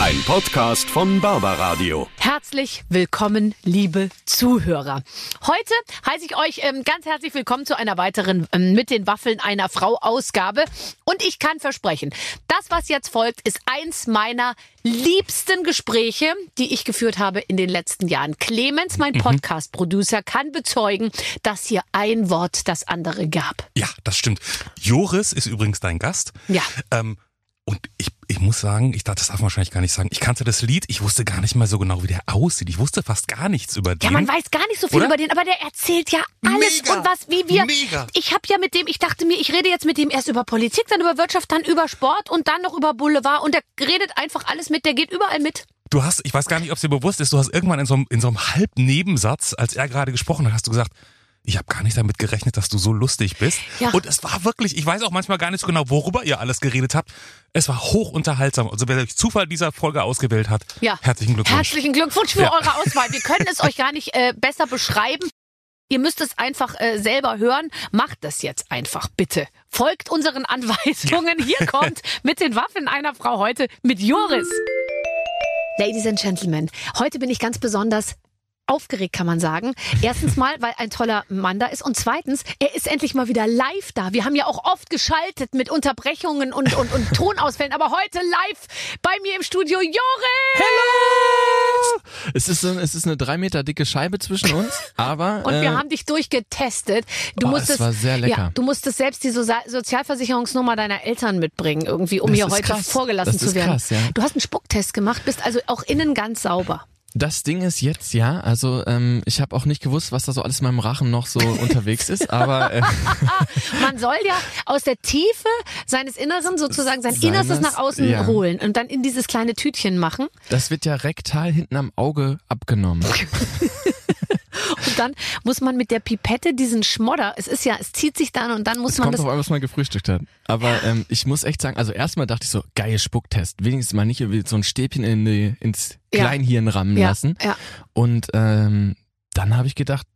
Ein Podcast von Barbaradio. Herzlich willkommen, liebe Zuhörer. Heute heiße ich euch ähm, ganz herzlich willkommen zu einer weiteren ähm, Mit den Waffeln einer Frau Ausgabe. Und ich kann versprechen, das, was jetzt folgt, ist eins meiner liebsten Gespräche, die ich geführt habe in den letzten Jahren. Clemens, mein Podcast-Producer, kann bezeugen, dass hier ein Wort das andere gab. Ja, das stimmt. Joris ist übrigens dein Gast. Ja. Ähm, und ich, ich muss sagen, ich dachte, das darf man wahrscheinlich gar nicht sagen. Ich kannte das Lied, ich wusste gar nicht mal so genau, wie der aussieht. Ich wusste fast gar nichts über den. Ja, man weiß gar nicht so viel Oder? über den, aber der erzählt ja alles Mega, und was, wie wir. mega. Ich habe ja mit dem, ich dachte mir, ich rede jetzt mit dem erst über Politik, dann über Wirtschaft, dann über Sport und dann noch über Boulevard und der redet einfach alles mit, der geht überall mit. Du hast, ich weiß gar nicht, ob es dir bewusst ist, du hast irgendwann in so einem, in so einem Halbnebensatz, als er gerade gesprochen hat, hast du gesagt, ich habe gar nicht damit gerechnet, dass du so lustig bist. Ja. Und es war wirklich, ich weiß auch manchmal gar nicht so genau, worüber ihr alles geredet habt. Es war hoch unterhaltsam. Also wer durch Zufall dieser Folge ausgewählt hat, Ja. herzlichen Glückwunsch. Herzlichen Glückwunsch für Ja. eure Auswahl. Wir können es euch gar nicht äh, besser beschreiben. Ihr müsst es einfach äh, selber hören. Macht das jetzt einfach, bitte. Folgt unseren Anweisungen. Hier kommt mit den Waffen einer Frau heute mit Joris. Ladies and Gentlemen, heute bin ich ganz besonders aufgeregt, kann man sagen. Erstens mal, weil ein toller Mann da ist und zweitens, er ist endlich mal wieder live da. Wir haben ja auch oft geschaltet mit Unterbrechungen und, und, und Tonausfällen, aber heute live bei mir im Studio Joris! Es ist, so, es ist eine drei Meter dicke Scheibe zwischen uns, aber Und äh, wir haben dich durchgetestet. Du Oh, musstest, es war sehr lecker. Ja, du musstest selbst die Soza- Sozialversicherungsnummer deiner Eltern mitbringen, irgendwie, um Das hier heute krass. vorgelassen Das zu ist werden. krass, ja. Du hast einen Spucktest gemacht, bist also auch innen ganz sauber. Das Ding ist jetzt ja, also ähm, ich habe auch nicht gewusst, was da so alles in meinem Rachen noch so unterwegs ist, aber äh, Man soll ja aus der Tiefe seines Inneren sozusagen sein Seines- Innerstes nach außen ja. holen und dann in dieses kleine Tütchen machen. das wird ja rektal hinten am Auge abgenommen. Und dann muss man mit der Pipette diesen Schmodder, es ist ja, es zieht sich dann und dann muss Es man kommt das drauf an, was man gefrühstückt hat. Aber ähm, ich muss echt sagen, also erstmal dachte ich so, geil Spucktest. Wenigstens mal nicht so ein Stäbchen in die, ins. Kleinhirn rammen ja, lassen. ja, Und ähm, dann habe ich gedacht,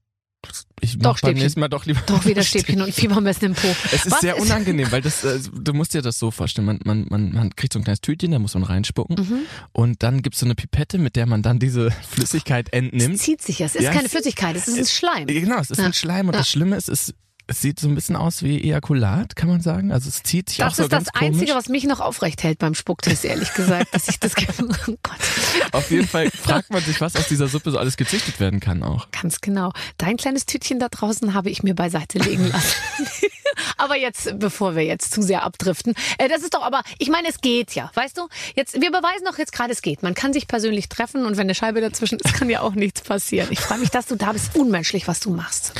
ich Doch, mach beim Stäbchen. nächsten Mal doch lieber doch wieder Stäbchen und Fiebermessen im Po. Es ist Was sehr unangenehm, weil das, äh, du musst dir das so vorstellen, man, man, man, man kriegt so ein kleines Tütchen, da muss man reinspucken Mhm. und dann gibt's so eine Pipette, mit der man dann diese Flüssigkeit Es entnimmt. zieht sich ja, es ist Ja, keine es- Flüssigkeit, es ist ein Schleim. Genau, es ist Ja. ein Schleim und Ja. das Schlimme ist, es, es sieht so ein bisschen aus wie Ejakulat, kann man sagen. Also es zieht sich auch Das so ist das ganz Einzige, komisch. was mich noch aufrecht hält beim Spucktest, ehrlich gesagt, dass ich das. oh Gott. Auf jeden Fall fragt man sich, was aus dieser Suppe so alles gezüchtet werden kann auch. Ganz genau. Dein kleines Tütchen da draußen habe ich mir beiseite legen lassen. aber jetzt, bevor wir jetzt zu sehr abdriften, äh, das ist doch aber, ich meine, es geht ja, weißt du? Jetzt, wir beweisen doch jetzt gerade, es geht. Man kann sich persönlich treffen und wenn eine Scheibe dazwischen ist, kann ja auch nichts passieren. Ich freue mich, dass du da bist. Unmenschlich, was du machst.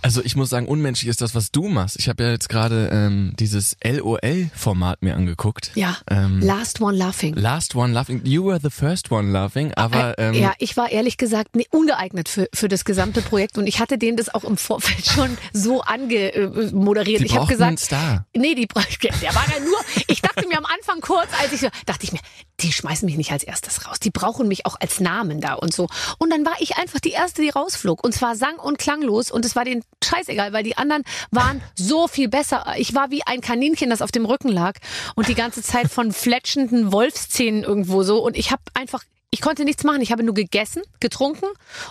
Also ich muss sagen, unmenschlich ist das, was du machst. Ich habe ja jetzt gerade ähm, dieses LOL-Format mir angeguckt. Ja. Ähm, Last one laughing. Last one laughing. You were the first one laughing, aber ähm, Äh, ja, ich war ehrlich gesagt nee, ungeeignet für, für das gesamte Projekt und ich hatte denen das auch im Vorfeld schon so angemoderiert. die Ich habe brauchten einen gesagt, Star. Nee, die der war ja nur, ich dachte mir am Anfang kurz, als ich so, dachte ich mir, die schmeißen mich nicht als erstes raus. Die brauchen mich auch als Namen da und so. Und dann war ich einfach die erste, die rausflog. Und zwar sang und klanglos. Und es war denen scheißegal, weil die anderen waren so viel besser. Ich war wie ein Kaninchen, das auf dem Rücken lag und die ganze Zeit von fletschenden Wolfszähnen irgendwo so. Und ich habe einfach, ich konnte nichts machen. Ich habe nur gegessen, getrunken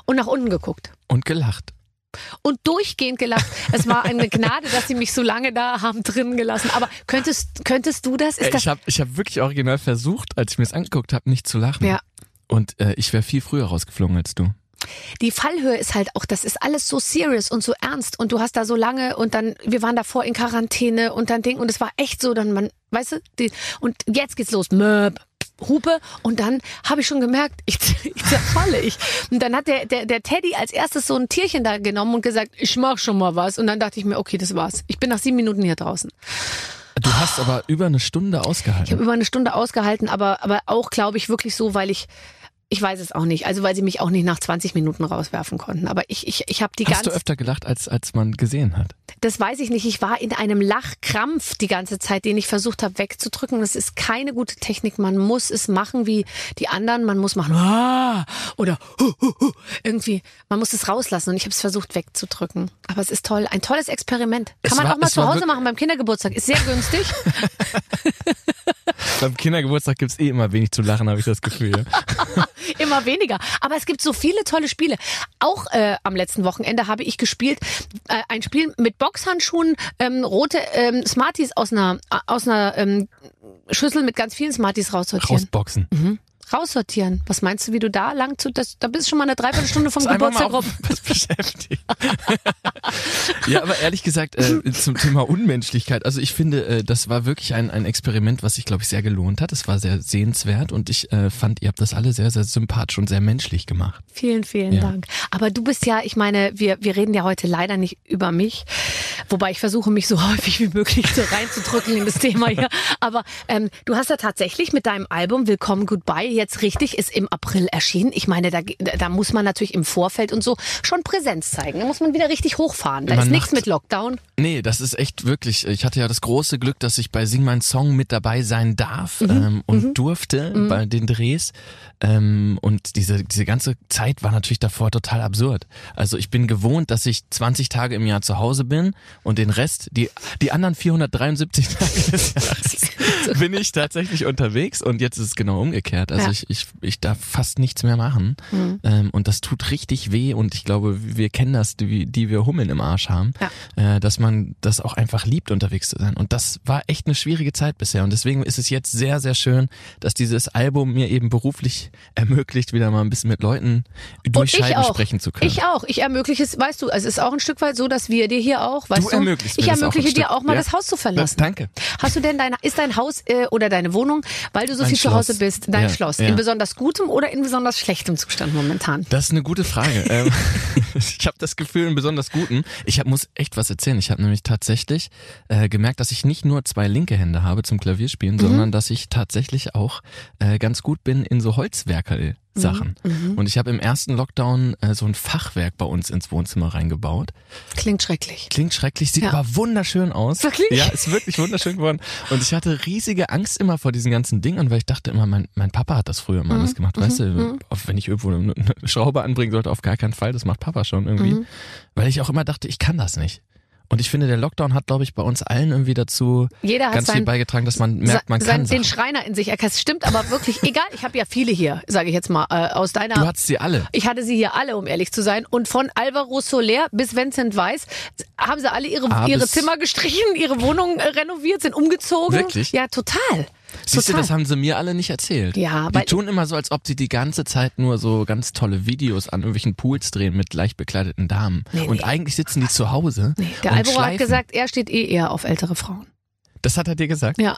und nach unten geguckt Und gelacht. Und durchgehend gelacht. Es war eine Gnade, dass sie mich so lange da haben drin gelassen. Aber könntest, könntest du das? Ist das ich habe ich hab wirklich original versucht, als ich mir das angeguckt habe, nicht zu lachen. Ja. Und äh, ich wäre viel früher rausgeflogen als du. die Fallhöhe ist halt auch, das ist alles so serious und so ernst und du hast da so lange und dann, wir waren davor in Quarantäne und dann Ding und es war echt so, dann man, weißt du, die, und jetzt geht's los, Möb, Hupe und dann habe ich schon gemerkt, ich, ich zerfalle ich. Und dann hat der, der, der Teddy als erstes so ein Tierchen da genommen und gesagt, ich mach schon mal was. Und dann dachte ich mir, okay, das war's. Ich bin nach sieben Minuten hier draußen. Du hast aber über eine Stunde Ich habe ausgehalten. über eine Stunde ausgehalten, aber, aber auch, glaube ich, wirklich so, weil ich, ich weiß es auch nicht, also weil sie mich auch nicht nach 20 Minuten rauswerfen konnten. Aber ich, ich, ich habe die Hast du ganze öfter gelacht, als, als man gesehen hat? das weiß ich nicht. Ich war in einem Lachkrampf die ganze Zeit, den ich versucht habe wegzudrücken. Das ist keine gute Technik. Man muss es machen wie die anderen. Man muss machen "Ah" oder "Hu, hu, hu". irgendwie. Man muss es rauslassen und ich habe es versucht wegzudrücken. Aber es ist toll, ein tolles Experiment. Kann Es man war- auch mal es zu Hause machen beim Kindergeburtstag. Ist sehr günstig. Beim Kindergeburtstag gibt's eh immer wenig zu lachen, habe ich das Gefühl. Immer weniger. Aber es gibt so viele tolle Spiele. Auch äh, am letzten Wochenende habe ich gespielt äh, ein Spiel mit Boxhandschuhen, ähm, rote ähm, Smarties aus einer aus einer ähm, Schüssel mit ganz vielen Smarties raussortieren. Rausboxen. Raussortieren. Was meinst du, wie du da lang zu das, da bist du schon mal eine Dreiviertelstunde vom Geburtstag rum. beschäftigt. ja, aber ehrlich gesagt, äh, zum Thema Unmenschlichkeit, also ich finde, äh, das war wirklich ein, ein Experiment, was sich, glaube ich, sehr gelohnt hat. Es war sehr sehenswert und ich äh, fand, ihr habt das alle sehr, sehr sympathisch und sehr menschlich gemacht. Vielen, vielen Ja. Dank. Aber du bist ja, ich meine, wir, wir reden ja heute leider nicht über mich, wobei ich versuche, mich so häufig wie möglich so reinzudrücken in das Thema hier. Aber ähm, du hast ja tatsächlich mit deinem Album Willkommen Goodbye jetzt richtig, ist im April erschienen. Ich meine, da, da muss man natürlich im Vorfeld und so schon Präsenz zeigen. Da muss man wieder richtig hochfahren. Da Man ist nichts mit Lockdown. Nee, das ist echt wirklich. Ich hatte ja das große Glück, dass ich bei Sing mein Song mit dabei sein darf ähm, und durfte bei den Drehs. Ähm, und diese, diese ganze Zeit war natürlich davor total absurd. Also ich bin gewohnt, dass ich 20 Tage im Jahr zu Hause bin und den Rest, die, die anderen 473 Tage des Jahres bin ich tatsächlich unterwegs und jetzt ist es genau umgekehrt. Also Ja. ich, ich, ich darf fast nichts mehr machen ähm, und das tut richtig weh und ich glaube, wir kennen das, die, die wir Hummeln im Arsch haben, äh, dass man das auch einfach liebt, unterwegs zu sein. Und das war echt eine schwierige Zeit bisher und deswegen ist es jetzt sehr, sehr schön, dass dieses Album mir eben beruflich ermöglicht, wieder mal ein bisschen mit Leuten durch Scheiben sprechen zu können. Ich auch. Ich ermögliche es, weißt du, es ist auch ein Stück weit so, dass wir dir hier auch, weißt du, ermöglichst ich das auch ermögliche dir Stück. auch mal Ja. das Haus zu verlassen. Danke. Hast du denn dein, ist dein Haus äh, oder deine Wohnung, weil du so Mein viel zu Hause Schloss. bist, dein Ja, Schloss, ja. in besonders gutem oder in besonders schlechtem Zustand momentan? Das ist eine gute Frage. ich habe das Gefühl, einen besonders guten. Ich hab, muss echt was erzählen. Ich habe nämlich tatsächlich äh, gemerkt, dass ich nicht nur zwei linke Hände habe zum Klavierspielen, Mhm. sondern dass ich tatsächlich auch äh, ganz gut bin in so Holzwerkerl. Sachen. Mhm. Und ich habe im ersten Lockdown äh, so ein Fachwerk bei uns ins Wohnzimmer reingebaut. Klingt schrecklich. Klingt schrecklich, sieht Ja. aber wunderschön aus. Wirklich? Ja, ist wirklich wunderschön geworden. Und ich hatte riesige Angst immer vor diesen ganzen Dingen, weil ich dachte immer, mein, mein Papa hat das früher Mhm. immer alles gemacht. Weißt du, auf, wenn ich irgendwo eine, eine Schraube anbringen sollte, auf gar keinen Fall, das macht Papa schon irgendwie. Mhm. Weil ich auch immer dachte, ich kann das nicht. Und ich finde, der Lockdown hat, glaube ich, bei uns allen irgendwie dazu ganz viel beigetragen, dass man merkt, man kann den. Schreiner in sich erkannt. Stimmt aber wirklich, egal, ich habe ja viele hier, sage ich jetzt mal, äh, aus deiner Du hattest sie alle. Ich hatte sie hier alle, um ehrlich zu sein. Und von Alvaro Soler bis Vincent Weiss haben sie alle ihre, Ah, ihre Zimmer gestrichen, ihre Wohnung äh, renoviert, sind umgezogen. Wirklich? Ja, total. Siehst du, total. das haben sie mir alle nicht erzählt. Ja, die tun immer so, als ob sie die ganze Zeit nur so ganz tolle Videos an irgendwelchen Pools drehen mit leicht bekleideten Damen. Nee, und nee. eigentlich sitzen die zu Hause. nee, der Alvaro hat gesagt, er steht eh eher auf ältere Frauen. Das hat er dir gesagt? Ja.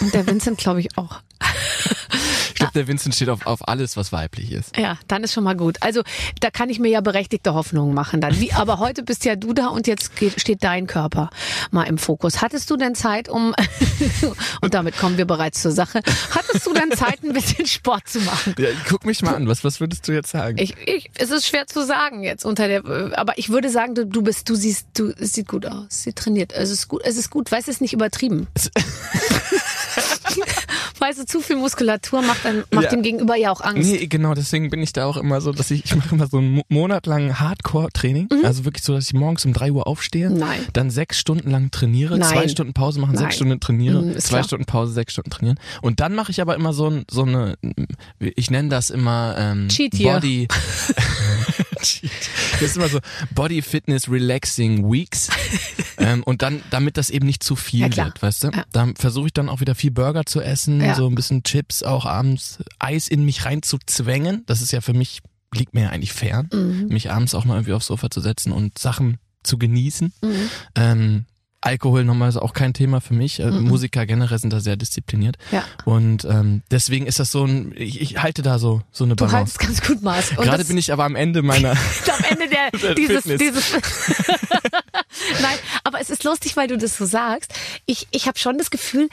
Und der Vincent, glaube ich, auch. Ich glaube, der Vincent steht auf, auf alles, was weiblich ist. Ja, dann ist schon mal gut. Also da kann ich mir ja berechtigte Hoffnungen machen dann. Wie, aber heute bist ja du da und jetzt geht, steht dein Körper mal im Fokus. Hattest du denn Zeit, um und damit kommen wir bereits zur Sache. Hattest du denn Zeit, ein bisschen Sport zu machen? Ja, guck mich mal an, was, was würdest du jetzt sagen? Ich, ich, es ist schwer zu sagen jetzt unter der, aber ich würde sagen, du, du bist, du siehst, du, es sieht gut aus, sie trainiert, es ist gut, es ist gut, weißt du, es ist nicht übertrieben. weißt du, zu viel Muskulatur macht, dann, macht Ja. dem Gegenüber ja auch Angst. Nee, genau, deswegen bin ich da auch immer so, dass ich, ich mache immer so einen Mo- Monat lang Hardcore-Training. Also wirklich so, dass ich morgens um drei Uhr aufstehe, Mhm. Nein. dann sechs Stunden lang trainiere, Nein. zwei Stunden Pause machen, Nein. sechs Stunden trainiere, Mhm, zwei klar. Stunden Pause, sechs Stunden trainieren. Und dann mache ich aber immer so, ein, so eine, ich nenne das immer ähm, Cheat. Body. Cheat. Das ist immer so Body Fitness Relaxing Weeks. ähm, und dann, damit das eben nicht zu viel Ja, wird, weißt du? Ja. Da versuche ich dann auch wieder viel Burger zu essen, Ja. So ein bisschen Chips auch abends, Eis in mich reinzuzwängen. Das ist ja für mich, liegt mir ja eigentlich fern, Mhm. mich abends auch mal irgendwie aufs Sofa zu setzen und Sachen zu genießen. Mhm. Ähm, Alkohol nochmal ist auch kein Thema für mich. Äh, Musiker generell sind da sehr diszipliniert. Ja. Und ähm, deswegen ist das so ein, ich, ich halte da so, so eine Du Balance. haltst ganz gut Maß. Gerade bin ich aber am Ende meiner. am Ende der, Der dieses, Fitness. dieses Nein, aber es ist lustig, weil du das so sagst. Ich, ich habe schon das Gefühl,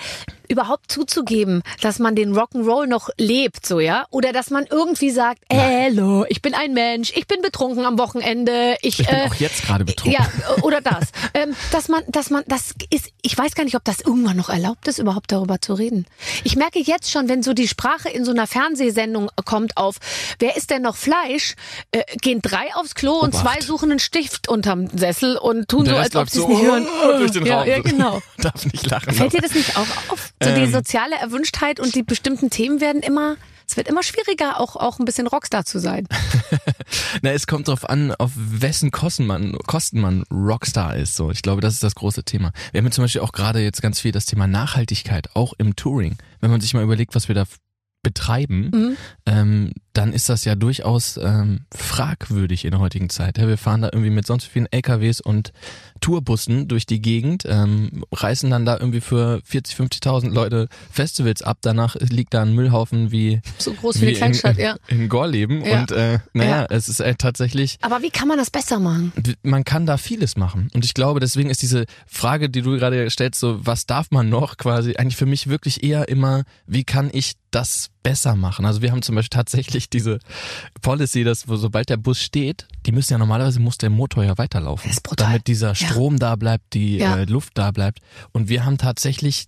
überhaupt zuzugeben, dass man den Rock'n'Roll noch lebt, so ja, oder dass man irgendwie sagt, hallo, ich bin ein Mensch, ich bin betrunken am Wochenende, ich, Ich bin äh, auch jetzt gerade betrunken. ja, oder das. ähm, dass man, dass man, das ist, ich weiß gar nicht, ob das irgendwann noch erlaubt ist, überhaupt darüber zu reden. Ich merke jetzt schon, wenn so die Sprache in so einer Fernsehsendung kommt auf, wer ist denn noch Fleisch, äh, gehen drei aufs Klo und Obacht. zwei suchen einen Stift unterm Sessel und tun so, als ob sie es so nicht hören. oh, durch den ja, Raum. ja, genau. Darf nicht lachen. Fällt dir das nicht auch auf? So die Ähm. soziale Erwünschtheit und die bestimmten Themen werden immer, es wird immer schwieriger, auch, auch ein bisschen Rockstar zu sein. Na, es kommt drauf an, auf wessen Kosten man, Kosten man Rockstar ist. So, ich glaube, das ist das große Thema. Wir haben ja zum Beispiel auch gerade jetzt ganz viel das Thema Nachhaltigkeit, auch im Touring. Wenn man sich mal überlegt, was wir da betreiben, Mhm. ähm, dann ist das ja durchaus ähm, fragwürdig in der heutigen Zeit. Ja, wir fahren da irgendwie mit sonst wie vielen LKWs und Tourbussen durch die Gegend, ähm, reißen dann da irgendwie für 40, 50.000 Leute Festivals ab. Danach liegt da ein Müllhaufen wie So groß wie, eine Kleinstadt, in, ja. in Gorleben. Ja. Und äh, naja, Ja. es ist äh, tatsächlich, Aber wie kann man das besser machen? man kann da vieles machen. Und ich glaube, deswegen ist diese Frage, die du gerade stellst, so, was darf man noch quasi, eigentlich für mich wirklich eher immer, wie kann ich das besser machen? Also wir haben zum Beispiel tatsächlich diese Policy, dass sobald der Bus steht, die müssen ja normalerweise muss der Motor ja weiterlaufen. Das ist brutal. Damit dieser Ja. Strom da bleibt, die Ja. äh, Luft da bleibt. Und wir haben tatsächlich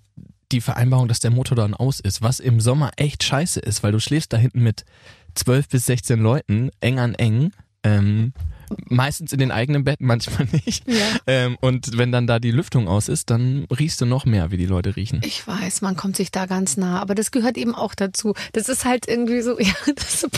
die Vereinbarung, dass der Motor dann aus ist, was im Sommer echt scheiße ist, weil du schläfst da hinten mit 12 bis 16 Leuten, eng an eng. Ähm, meistens in den eigenen Betten, manchmal nicht. Ja. Ähm, und wenn dann da die Lüftung aus ist, dann riechst du noch mehr, wie die Leute riechen. Ich weiß, man kommt sich da ganz nah, aber das gehört eben auch dazu. Das ist halt irgendwie so, ja, das ist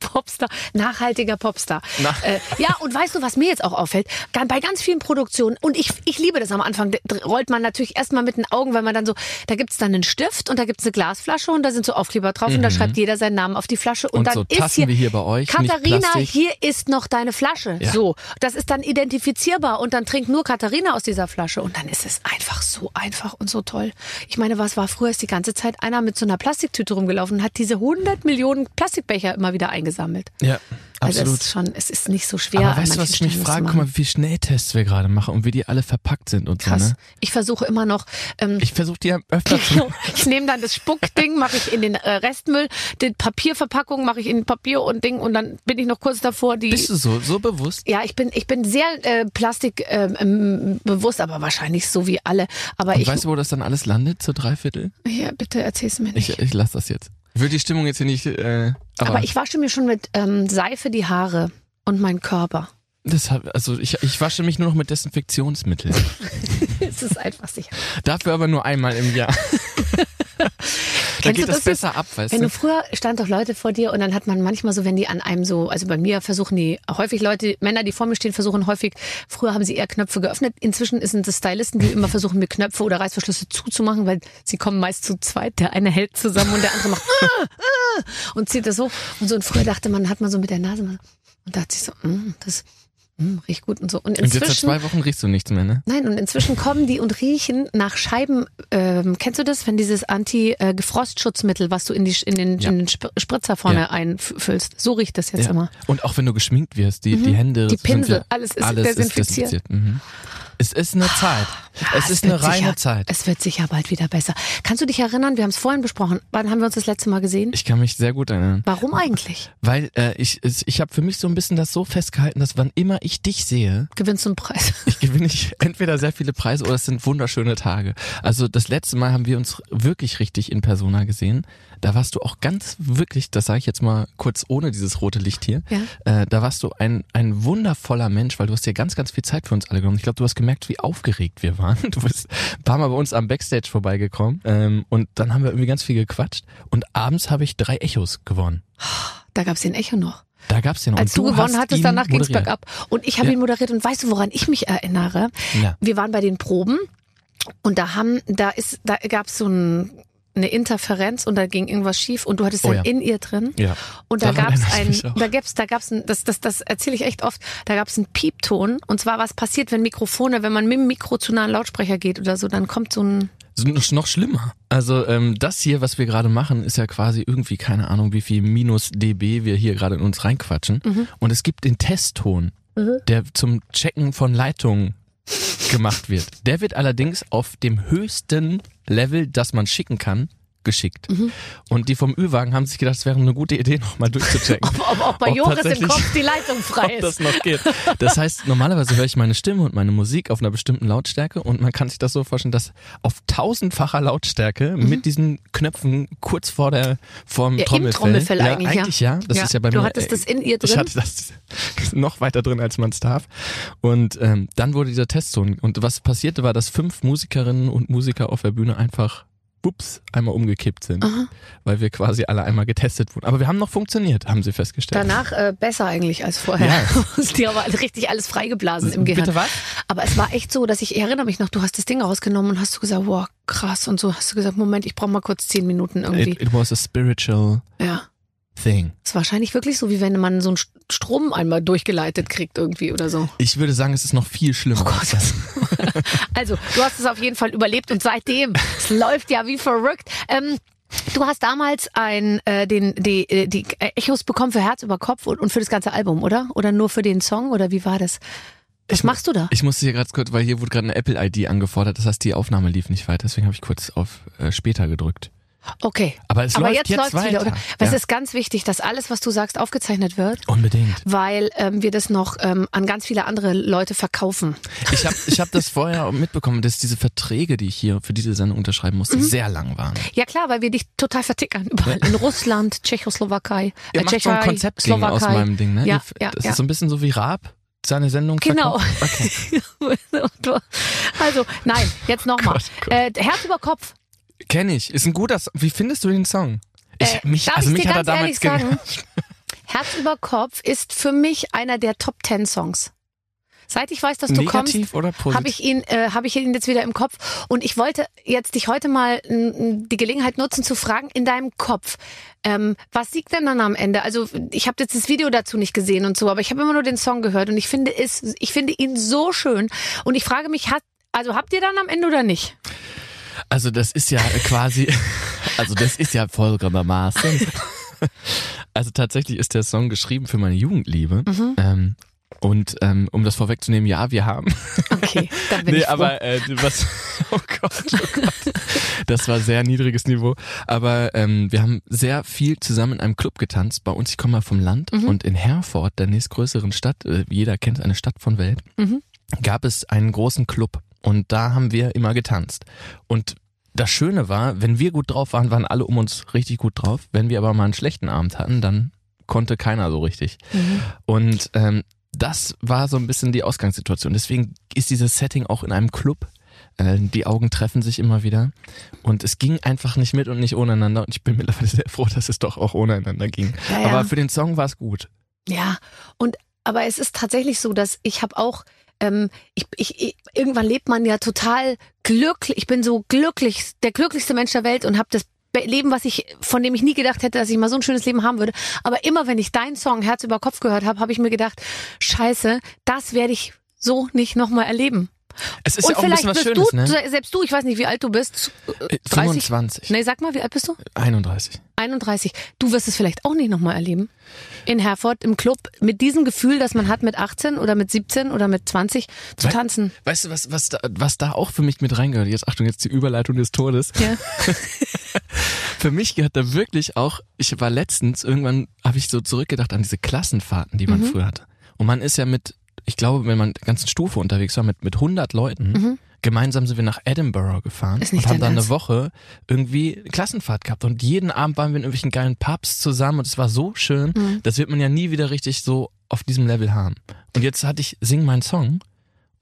Popstar, nachhaltiger Popstar. Na. Äh, ja, und weißt du, was mir jetzt auch auffällt? Bei ganz vielen Produktionen, und ich, ich liebe das am Anfang, rollt man natürlich erstmal mit den Augen, weil man dann so, da gibt's dann einen Stift und da gibt's eine Glasflasche und da sind so Aufkleber drauf und da schreibt jeder seinen Namen auf die Flasche und, Mhm. Und dann so ist Tassen hier, wie hier bei euch, Katharina, hier ist noch deine Flasche. Ja. So, das ist dann identifizierbar und dann trinkt nur Katharina aus dieser Flasche und dann ist es einfach so einfach und so toll. Ich meine, was war früher? Ist die ganze Zeit einer mit so einer Plastiktüte rumgelaufen und hat diese 100 Millionen Plastikbecher immer wieder eingesammelt. Ja, Also absolut. es ist schon, es ist nicht so schwer. Aber weißt du, was ich mich frage? Guck mal, wie viele Schnelltests wir gerade machen und wie die alle verpackt sind und Krass. so, ne? Ich versuche immer noch. Ähm, Ich versuche die ja öfter zu. ich nehme dann das Spuckding, mache ich in den äh, Restmüll, die Papierverpackung mache ich in Papier und Ding und dann bin ich noch kurz davor, die. Bist du so, so bewusst? Ja, ich bin ich bin sehr äh, Plastik ähm, ähm, bewusst, aber wahrscheinlich so wie alle. Aber Und ich weißt du, wo das dann alles landet, zu Dreiviertel? ja, bitte erzähl's mir nicht. Ich, ich lass das jetzt. Will die Stimmung jetzt hier nicht, äh, aber, aber ich wasche mir schon mit ähm, Seife die Haare und meinen Körper. das hab, also ich, ich wasche mich nur noch mit Desinfektionsmittel. es ist einfach sicher. Dafür aber nur einmal im Jahr. da geht das, das jetzt? besser ab, weißt Wenn du? du früher stand doch Leute vor dir und dann hat man manchmal so, wenn die an einem so, also bei mir versuchen die häufig Leute, Männer, die vor mir stehen, versuchen häufig, früher haben sie eher Knöpfe geöffnet. Inzwischen sind es Stylisten, die immer versuchen, mir Knöpfe oder Reißverschlüsse zuzumachen, weil sie kommen meist zu zweit. Der eine hält zusammen und der andere macht ah, ah, und zieht das so. Und so und früher dachte man, hat man so mit der Nase mal- und dachte sich so, mm, das riecht gut und so. Und Und jetzt seit inzwischen zwei Wochen riechst du nichts mehr, ne? Nein, und inzwischen kommen die und riechen nach Scheiben. Ähm, kennst du das, wenn dieses Anti-Gefrostschutzmittel, was du in, die, in den, Ja. in den Sp- Spritzer vorne Ja. einfüllst? So riecht das jetzt immer. Und auch wenn du geschminkt wirst, die, die Hände. Mhm. Die Pinsel, ja- alles ist alles desinfiziert. Ist desinfiziert. Mhm. Es ist eine Zeit. Ah, es ist eine reine sicher, Zeit. Es wird sicher bald wieder besser. Kannst du dich erinnern? Wir haben es vorhin besprochen. Wann haben wir uns das letzte Mal gesehen? Ich kann mich sehr gut erinnern. Warum eigentlich? Weil äh, ich, es- ich habe für mich so ein bisschen das so festgehalten, dass wann immer ich dich sehe, Gewinnst du einen Preis? ich gewinne ich entweder sehr viele Preise oder es sind wunderschöne Tage. Also das letzte Mal haben wir uns wirklich richtig in Persona gesehen. Da warst du auch ganz wirklich, das sage ich jetzt mal kurz ohne dieses rote Licht hier, Ja. äh, da warst du ein, ein wundervoller Mensch, weil du hast dir ganz, ganz viel Zeit für uns alle genommen. Ich glaube, du hast gemerkt, wie aufgeregt wir waren. Du bist ein paar Mal bei uns am Backstage vorbeigekommen ähm, und dann haben wir irgendwie ganz viel gequatscht und abends habe ich drei Echos gewonnen. Da gab es den Echo noch. Da gab's den. Und Als du, gewonnen hast hattest, danach ging's moderiert. bergab. Und ich habe Ja. ihn moderiert. Und weißt du, woran ich mich erinnere? Ja. Wir waren bei den Proben und da haben, da ist, da gab's so ein, eine Interferenz und da ging irgendwas schief und du hattest Oh dann ja. in ihr drin. Ja. Und da erinnere ich ein, da gab's, da gab's ein, das, das, das erzähle ich echt oft, da gab's einen Piepton. Und zwar, was passiert, wenn Mikrofone, wenn man mit dem Mikro zu nah an einen Lautsprecher geht oder so, dann kommt so ein, noch- schlimmer. Also ähm, das hier, was wir gerade machen, ist ja quasi irgendwie keine Ahnung, wie viel minus dB wir hier gerade in uns reinquatschen. Mhm. Und es gibt den Testton, der zum Checken von Leitungen gemacht wird. Der wird allerdings auf dem höchsten Level, das man schicken kann, geschickt. Mhm. Und die vom Ü-Wagen haben sich gedacht, es wäre eine gute Idee, nochmal durchzuchecken. Ob, ob bei Ob Joris im Kopf die Leitung frei ob das ist. noch geht. Das heißt, normalerweise höre ich meine Stimme und meine Musik auf einer bestimmten Lautstärke und man kann sich das so vorstellen, dass auf tausendfacher Lautstärke mit diesen Knöpfen kurz vor der vorm Mhm. Ja, Trommelfell. Trommelfell ja, eigentlich, ja. eigentlich ja. Das Ja, ist ja bei du mir. hattest äh, das in ihr Ich drin? hatte das noch weiter drin, als man es darf. Und ähm, dann wurde dieser Testton. Und was passierte, war, dass fünf Musikerinnen und Musiker auf der Bühne einfach ups, einmal umgekippt sind, Aha. weil wir quasi alle einmal getestet wurden. Aber wir haben noch funktioniert, haben sie festgestellt. Danach äh, besser eigentlich als vorher. Ja. Die haben richtig alles freigeblasen im Gehirn. Bitte was? Aber es war echt so, dass ich, ich erinnere mich noch, du hast das Ding rausgenommen und hast du gesagt, wow, krass. Und so hast du gesagt, Moment, ich brauche mal kurz zehn Minuten irgendwie. It, it was a spiritual ja. Thing. Ist wahrscheinlich wirklich so, wie wenn man so einen Strom einmal durchgeleitet kriegt irgendwie oder so. Ich würde sagen, es ist noch viel schlimmer. Oh das. Also, du hast es auf jeden Fall überlebt und seitdem, es läuft ja wie verrückt. Ähm, du hast damals ein, äh, den, die, äh, die Echos bekommen für Herz über Kopf und, und für das ganze Album, oder? Oder nur für den Song oder wie war das? Was Ich- machst du da? Ich musste hier gerade kurz, weil hier wurde gerade eine Apple-ID angefordert, das heißt, die Aufnahme lief nicht weiter, deswegen habe ich kurz auf äh, später gedrückt. Okay. Aber es Aber läuft jetzt, jetzt weiter. wieder, oder? Weil es Ja. ist ganz wichtig, dass alles, was du sagst, aufgezeichnet wird, Unbedingt. weil ähm, wir das noch ähm, an ganz viele andere Leute verkaufen. Ich habe ich hab das vorher mitbekommen, dass diese Verträge, die ich hier für diese Sendung unterschreiben musste, Mhm. sehr lang waren. Ja klar, weil wir dich total vertickern. Überall. In Russland, Tschechoslowakei, Ihr äh, macht so ein Tschechei, Konzeptding aus Slowakei. meinem Ding, ne? Ja, ja, das ja. ist so ein bisschen so wie Raab, seine Sendung Genau. verkauft. Okay. also, nein, jetzt nochmal. Äh, Herz über Kopf. Kenn ich. Ist ein guter Song. Wie findest du den Song? Ich, Äh, mich, also ich mich dir hat er ganz damals ehrlich sagen? Herz über Kopf ist für mich einer der Top Ten Songs. Seit ich weiß, dass du kommst, Negativ positiv? habe ich ihn, äh, habe ich ihn jetzt wieder im Kopf. Und ich wollte jetzt dich heute mal n, die Gelegenheit nutzen zu fragen in deinem Kopf, ähm, was liegt denn dann am Ende? Also ich habe jetzt das Video dazu nicht gesehen und so, aber ich habe immer nur den Song gehört und ich finde es, ich finde ihn so schön. Und ich frage mich, hat, also habt ihr dann am Ende oder nicht? Also das ist ja quasi, also das ist ja folgendermaßen. Also tatsächlich ist der Song geschrieben für meine Jugendliebe. Mhm. Ähm, und ähm, um das vorwegzunehmen, ja, wir haben. Okay, dann bin nee, ich froh. aber äh, was? Oh Gott, oh Gott. Das war sehr niedriges Niveau. Aber ähm, wir haben sehr viel zusammen in einem Club getanzt. Bei uns, ich komme mal vom Land Mhm. und in Herford, der nächstgrößeren Stadt, äh, jeder kennt eine Stadt von Welt, Mhm. gab es einen großen Club und da haben wir immer getanzt. Und das Schöne war, wenn wir gut drauf waren, waren alle um uns richtig gut drauf. Wenn wir aber mal einen schlechten Abend hatten, dann konnte keiner so richtig. Mhm. Und ähm, das war so ein bisschen die Ausgangssituation. Deswegen ist dieses Setting auch in einem Club. Äh, die Augen treffen sich immer wieder. Und es ging einfach nicht mit und nicht ohne einander. Und ich bin mittlerweile sehr froh, dass es doch auch ohne einander ging. Ja, ja. Aber für den Song war es gut. Ja, und aber es ist tatsächlich so, dass ich habe auch ähm, ich, ich, irgendwann lebt man ja total glücklich. Ich bin so glücklich, der glücklichste Mensch der Welt und habe das Be- Leben, was ich, von dem ich nie gedacht hätte, dass ich mal so ein schönes Leben haben würde. Aber immer wenn ich deinen Song Herz über Kopf gehört habe, habe ich mir gedacht, Scheiße, das werde ich so nicht nochmal erleben. Es ist und ja auch ein vielleicht bisschen was bist Schönes, du, ne? selbst du, ich weiß nicht, wie alt du bist, Äh, 30? 25. Nee, sag mal, wie alt bist du? 31. 31. Du wirst es vielleicht auch nicht nochmal erleben. In Herford im Club mit diesem Gefühl, das man hat mit 18 oder mit 17 oder mit 20 zu We- tanzen. Weißt du, was, was, da, was da auch für mich mit reingehört? Jetzt Achtung, jetzt die Überleitung des Todes. Ja. Für mich gehört da wirklich auch, ich war letztens, irgendwann habe ich so zurückgedacht an diese Klassenfahrten, die man Mhm. früher hatte. Und man ist ja mit, ich glaube, wenn man ganzen Stufe unterwegs war, mit, mit 100 Leuten, Mhm. gemeinsam sind wir nach Edinburgh gefahren und haben dann eine Ernst? Woche irgendwie eine Klassenfahrt gehabt. Und jeden Abend waren wir in irgendwelchen geilen Pubs zusammen und es war so schön. Mhm. Das wird man ja nie wieder richtig so auf diesem Level haben. Und jetzt hatte ich Sing meinen Song.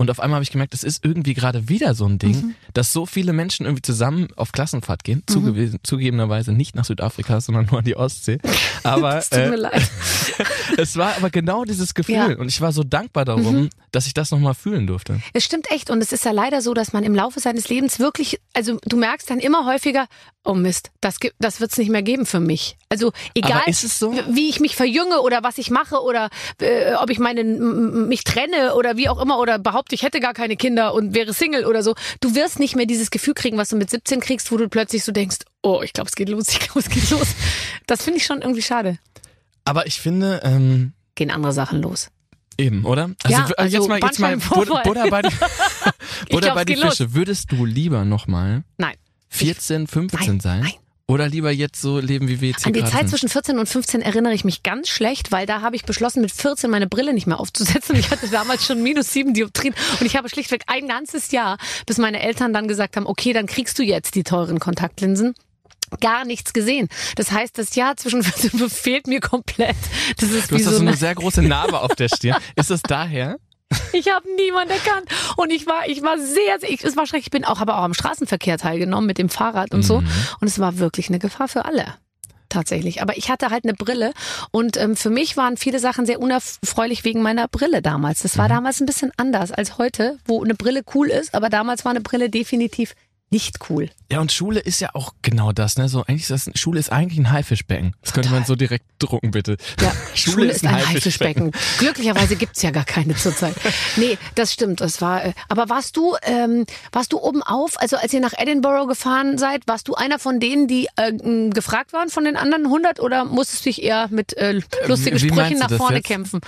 Und auf einmal habe ich gemerkt, es ist irgendwie gerade wieder so ein Ding, Mhm. dass so viele Menschen irgendwie zusammen auf Klassenfahrt gehen. Zugewiesen, zugegebenerweise nicht nach Südafrika, sondern nur an die Ostsee. Aber Es tut mir äh, leid. es war aber genau dieses Gefühl. Ja. Mhm. Und ich war so dankbar darum, dass ich das nochmal fühlen durfte. Es stimmt echt. Und es ist ja leider so, dass man im Laufe seines Lebens wirklich, also du merkst dann immer häufiger, oh Mist, das, gibt- das wird es nicht mehr geben für mich. Also egal, so? wie ich mich verjünge oder was ich mache oder äh, ob ich meine, m- mich trenne oder wie auch immer oder behaupte, ich hätte gar keine Kinder und wäre Single oder so. Du wirst nicht mehr dieses Gefühl kriegen, was du mit 17 kriegst, wo du plötzlich so denkst, oh, ich glaube, es geht los, ich glaube, es geht los. Das finde ich schon irgendwie schade. Aber ich finde, ähm, Gehen andere Sachen los. Eben, oder? Also, Ja, also jetzt mal, jetzt mal. Buddha, bei die, Buddha bei die. Fische. Würdest du lieber nochmal Nein. 14, 15 Nein, sein? nein. Oder lieber jetzt so leben, wie wir jetzt hier An die Zeit sind? zwischen 14 und 15 erinnere ich mich ganz schlecht, weil da habe ich beschlossen, mit 14 meine Brille nicht mehr aufzusetzen. Ich hatte damals schon minus sieben Dioptrien und ich habe schlichtweg ein ganzes Jahr, bis meine Eltern dann gesagt haben, okay, dann kriegst du jetzt die teuren Kontaktlinsen. Gar nichts gesehen. Das heißt, das Jahr zwischen 14 und 15 fehlt mir komplett. Das ist Du hast so so eine sehr große Narbe auf der Stirn. Ist das daher? Ich habe niemand erkannt und ich war, ich war sehr, sehr ich, es war schrecklich. Ich bin auch, habe auch am Straßenverkehr teilgenommen mit dem Fahrrad und Mhm. so und es war wirklich eine Gefahr für alle. Tatsächlich. Aber ich hatte halt eine Brille und ähm, für mich waren viele Sachen sehr unerfreulich wegen meiner Brille damals. Das war Mhm. damals ein bisschen anders als heute, wo eine Brille cool ist, aber damals war eine Brille definitiv nicht cool. Ja, und Schule ist ja auch genau das, ne? So, eigentlich ist das, Schule ist eigentlich ein Haifischbecken. Das könnte man so direkt drucken, bitte. Ja, Schule, ist ein Haifischbecken. Glücklicherweise gibt's ja gar keine zurzeit. Nee, das stimmt. Das war. äh, Aber warst du, ähm, warst du oben auf? Also als ihr nach Edinburgh gefahren seid, warst du einer von denen, die äh, gefragt waren von den anderen 100 oder musstest du dich eher mit äh, lustigen wie Sprüchen meinst du nach vorne jetzt? kämpfen?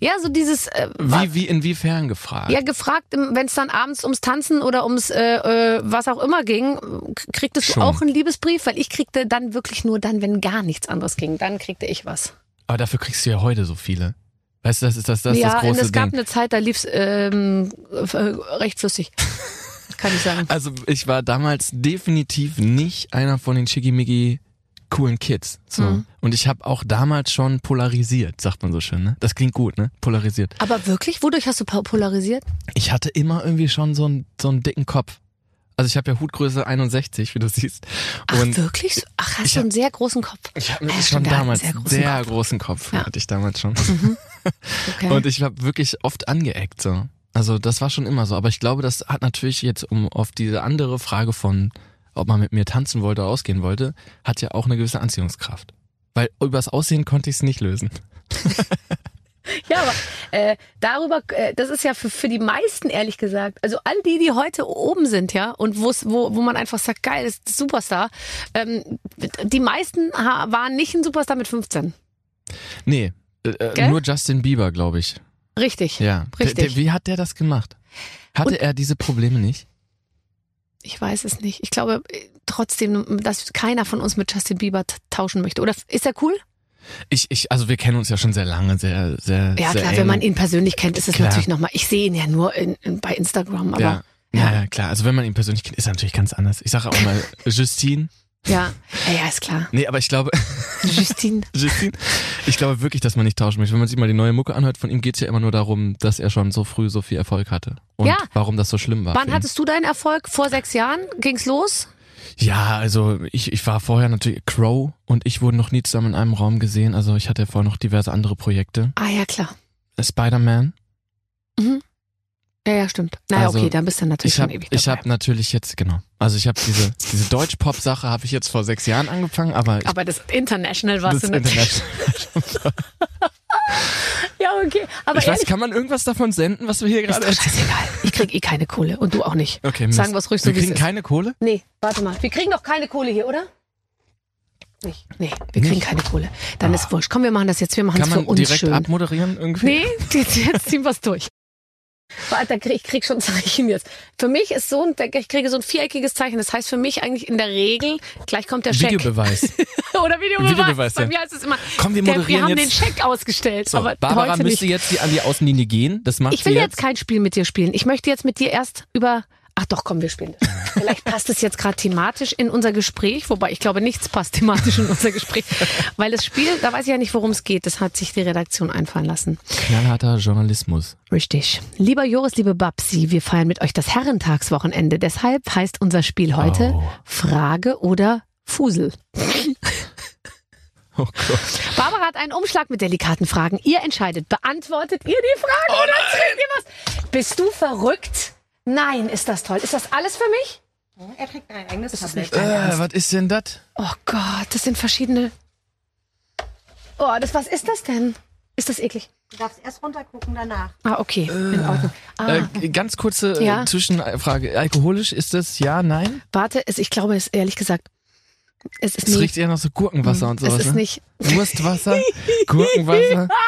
Ja, so dieses. Äh, Wie, wie, inwiefern gefragt? ja, gefragt, wenn es dann abends ums Tanzen oder ums äh, äh, was auch immer ging, k- kriegtest Schon. du auch einen Liebesbrief? Weil ich kriegte dann wirklich nur dann, wenn gar nichts anderes ging. Dann kriegte ich was. Aber dafür kriegst du ja heute so viele. Weißt du, das ist das, das, ja, das und große es gab Ding. eine Zeit, da lief's ähm, äh, recht flüssig. Kann ich sagen. Also ich war damals definitiv nicht einer von den schickimicki coolen Kids. So. Mhm. Und ich habe auch damals schon polarisiert, sagt man so schön, ne? Das klingt gut, ne? Polarisiert. Aber wirklich? Wodurch hast du po- polarisiert? Ich hatte immer irgendwie schon so einen, so einen dicken Kopf. Also ich habe ja Hutgröße 61, wie du siehst. Ach, Und wirklich? Ach, hast du einen sehr großen Kopf. ich habe Ja, schon damals sehr sehr großen großen, Kopf. großen Kopf, Ja. hatte ich damals schon. Okay. Und ich habe wirklich oft angeeckt so. Also das war schon immer so. Aber ich glaube, das hat natürlich jetzt, um auf diese andere Frage von, ob man mit mir tanzen wollte oder ausgehen wollte, hat ja auch eine gewisse Anziehungskraft. Weil übers Aussehen konnte ich es nicht lösen. ja, aber äh, darüber, äh, das ist ja für, für die meisten, ehrlich gesagt, also all die, die heute oben sind, ja, und wo, wo man einfach sagt, geil, ist Superstar, ähm, die meisten waren nicht ein Superstar mit 15. Nee, äh, äh, nur Justin Bieber, glaube ich. Richtig. Ja. Der, Richtig. der, wie hat der das gemacht? Hatte Und- er diese Probleme nicht? Ich weiß es nicht. Ich glaube äh, trotzdem, dass keiner von uns mit Justin Bieber tauschen möchte. Oder ist er cool? Ich, ich, also wir kennen uns ja schon sehr lange, sehr, sehr, Ja, sehr klar, eng. wenn man ihn persönlich kennt, ist es Klar. natürlich nochmal. Ich sehe ihn ja nur in, in, bei Instagram, aber ja. ja. Ja, klar. Also wenn man ihn persönlich kennt, ist er natürlich ganz anders. Ich sage auch mal Justine. ja, ja, ja, ist klar. Nee, aber ich glaube, Justine. Justine, ich glaube wirklich, dass man nicht tauschen möchte. Wenn man sich mal die neue Mucke anhört, von ihm geht's ja immer nur darum, dass er schon so früh so viel Erfolg hatte. Und Ja. warum das so schlimm war. Wann hattest du deinen Erfolg? Vor sechs Jahren? Ging's los? Ja, also ich, ich war vorher natürlich, Crow und ich wurden noch nie zusammen in einem Raum gesehen. Also ich hatte ja vorher noch diverse andere Projekte. Ah ja, klar. Spider-Man. Ja, ja, stimmt. Naja, Also, okay, dann bist du natürlich Ich habe schon ewig dabei. ich hab natürlich jetzt, genau. Also ich habe diese, diese Deutsch-Pop-Sache habe ich jetzt vor sechs Jahren angefangen, aber ich, aber das International warst das du natürlich. International. Ja, okay. Aber ich weiß, kann man irgendwas davon senden, was wir hier ist gerade doch scheißegal. Ich krieg eh keine Kohle und du auch nicht. Okay, Mist. Sagen wir's ruhig so, Wir es kriegen ist. keine Kohle? Nee, warte mal. Wir kriegen doch keine Kohle hier, oder? Nicht. Nee, wir kriegen keine Kohle. Dann ist wurscht. Komm, wir machen das jetzt. Wir machen es Kann für man uns direkt schön. abmoderieren irgendwie? Nee, jetzt, jetzt ziehen wir's durch. Warte, ich krieg schon Zeichen jetzt. Für mich ist so ein, ich kriege so ein viereckiges Zeichen. Das heißt für mich eigentlich in der Regel, gleich kommt der Scheck. Videobeweis. Oder Videobeweis. Videobeweis, Bei ja. mir heißt es immer, Komm, wir der, wir moderieren haben jetzt. den Scheck ausgestellt. So, aber Barbara heute müsste nicht. jetzt die an die Außenlinie gehen. Das macht Ich will sie jetzt kein Spiel mit dir spielen. Ich möchte jetzt mit dir erst über. Ach doch, komm, wir spielen das. Vielleicht passt es jetzt gerade thematisch in unser Gespräch, wobei ich glaube, nichts passt thematisch in unser Gespräch. Weil das Spiel, da weiß ich ja nicht, worum es geht. Das hat sich die Redaktion einfallen lassen. Knallharter Journalismus. Richtig. Lieber Joris, liebe Babsi, wir feiern mit euch das Herrentagswochenende. Deshalb heißt unser Spiel heute Oh. Frage oder Fusel. Oh Gott. Barbara hat einen Umschlag mit delikaten Fragen. Ihr entscheidet. Beantwortet ihr die Frage oder trinkt ihr was? Bist du verrückt? Nein, ist das toll. Ist das alles für mich? Er trägt ein eigenes Das ist Tablet. nicht dein Äh, Ernst. was ist denn das? Oh Gott, das sind verschiedene. Oh, das, was ist das denn? Ist das eklig? Du darfst erst runtergucken danach. Ah, okay. Ordnung. Ah, Äh, ganz kurze äh, Ja. Zwischenfrage. Alkoholisch ist das ja, nein? warte, es, ich glaube es ehrlich gesagt. Es ist Es nie. riecht eher nach so Gurkenwasser und es sowas. ist ne? nicht. Wurstwasser, Gurkenwasser.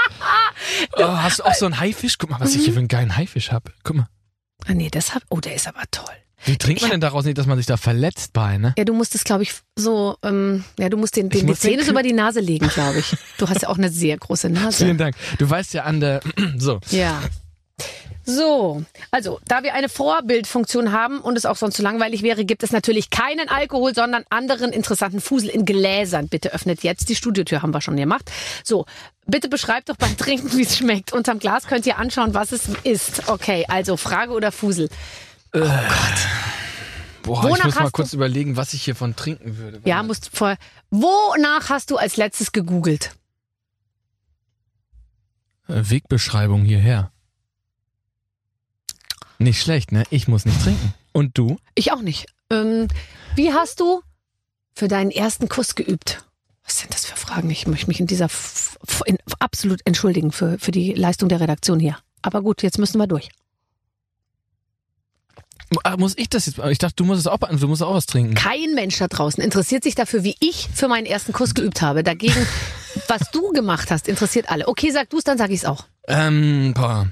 Oh, hast du auch so einen Haifisch? Guck mal, was ich hier für einen geilen Haifisch hab. Guck mal. Ah, nee, das hab, oh, der ist aber toll. Wie trinkt man denn daraus nicht, dass man sich da verletzt bei, ne? Ja, du musst es, glaube ich, so, ähm, ja, du musst den, den die muss den über die Nase legen, glaube ich. Du hast ja auch eine sehr große Nase. Vielen Dank. Du weißt ja an der, so. Ja. So, also, da wir eine Vorbildfunktion haben und es auch sonst zu langweilig wäre, gibt es natürlich keinen Alkohol, sondern anderen interessanten Fusel in Gläsern. Bitte öffnet jetzt die Studiotür, haben wir schon gemacht. So, bitte beschreibt doch beim Trinken, wie es schmeckt. Unterm Glas könnt ihr anschauen, was es ist. Okay, also Frage oder Fusel. Boah, Wonach ich muss mal kurz überlegen, was ich hiervon trinken würde. Ja, musst vor. Wonach hast du als letztes gegoogelt? Äh, Wegbeschreibung hierher. Nicht schlecht, ne? Ich muss nicht trinken. Und du? Ich auch nicht. Ähm, wie hast du für deinen ersten Kuss geübt? Was sind das für Fragen? Ich möchte mich in dieser F in, absolut entschuldigen für, für die Leistung der Redaktion hier. Aber gut, jetzt müssen wir durch. Ah, Muss ich das jetzt? Ich dachte, du musst es auch, beantworten, du musst auch was trinken. Kein Mensch da draußen interessiert sich dafür, wie ich für meinen ersten Kuss geübt habe. Dagegen, was du gemacht hast, interessiert alle. Okay, sag du es, dann sag ich es auch. Ähm, boah.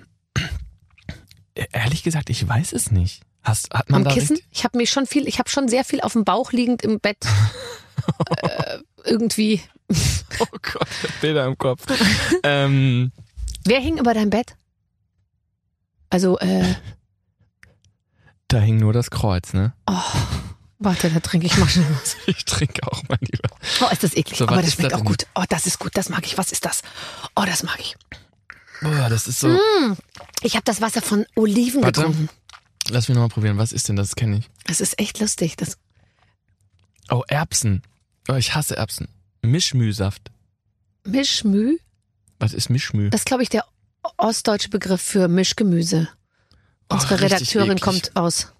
Ehrlich gesagt, ich weiß es nicht. Hast, hat man Am da Kissen? richtig- Ich habe mir schon viel, ich habe schon sehr viel auf dem Bauch liegend im Bett. äh, irgendwie. Oh Gott, Bilder im Kopf. ähm, Wer hing über dein Bett? Also, äh, da hing nur das Kreuz, ne? oh, warte, da trinke ich mal schnell was. Ich trinke auch, mein Lieber. Oh, ist das eklig. So, Aber das schmeckt das auch denn? gut. Oh, das ist gut. Das mag ich. Was ist das? Oh, das mag ich. Boah, das ist so. Mm. Ich habe das Wasser von Oliven Warte. getrunken. Lass mich nochmal probieren. Was ist denn das? Kenne ich. Das ist echt lustig. Das, Oh, Erbsen. Oh, ich hasse Erbsen. Mischmühsaft. Mischmü, Was ist Mischmüh? das ist, glaube ich, der ostdeutsche Begriff für Mischgemüse. Unsere richtig Redakteurin kommt aus.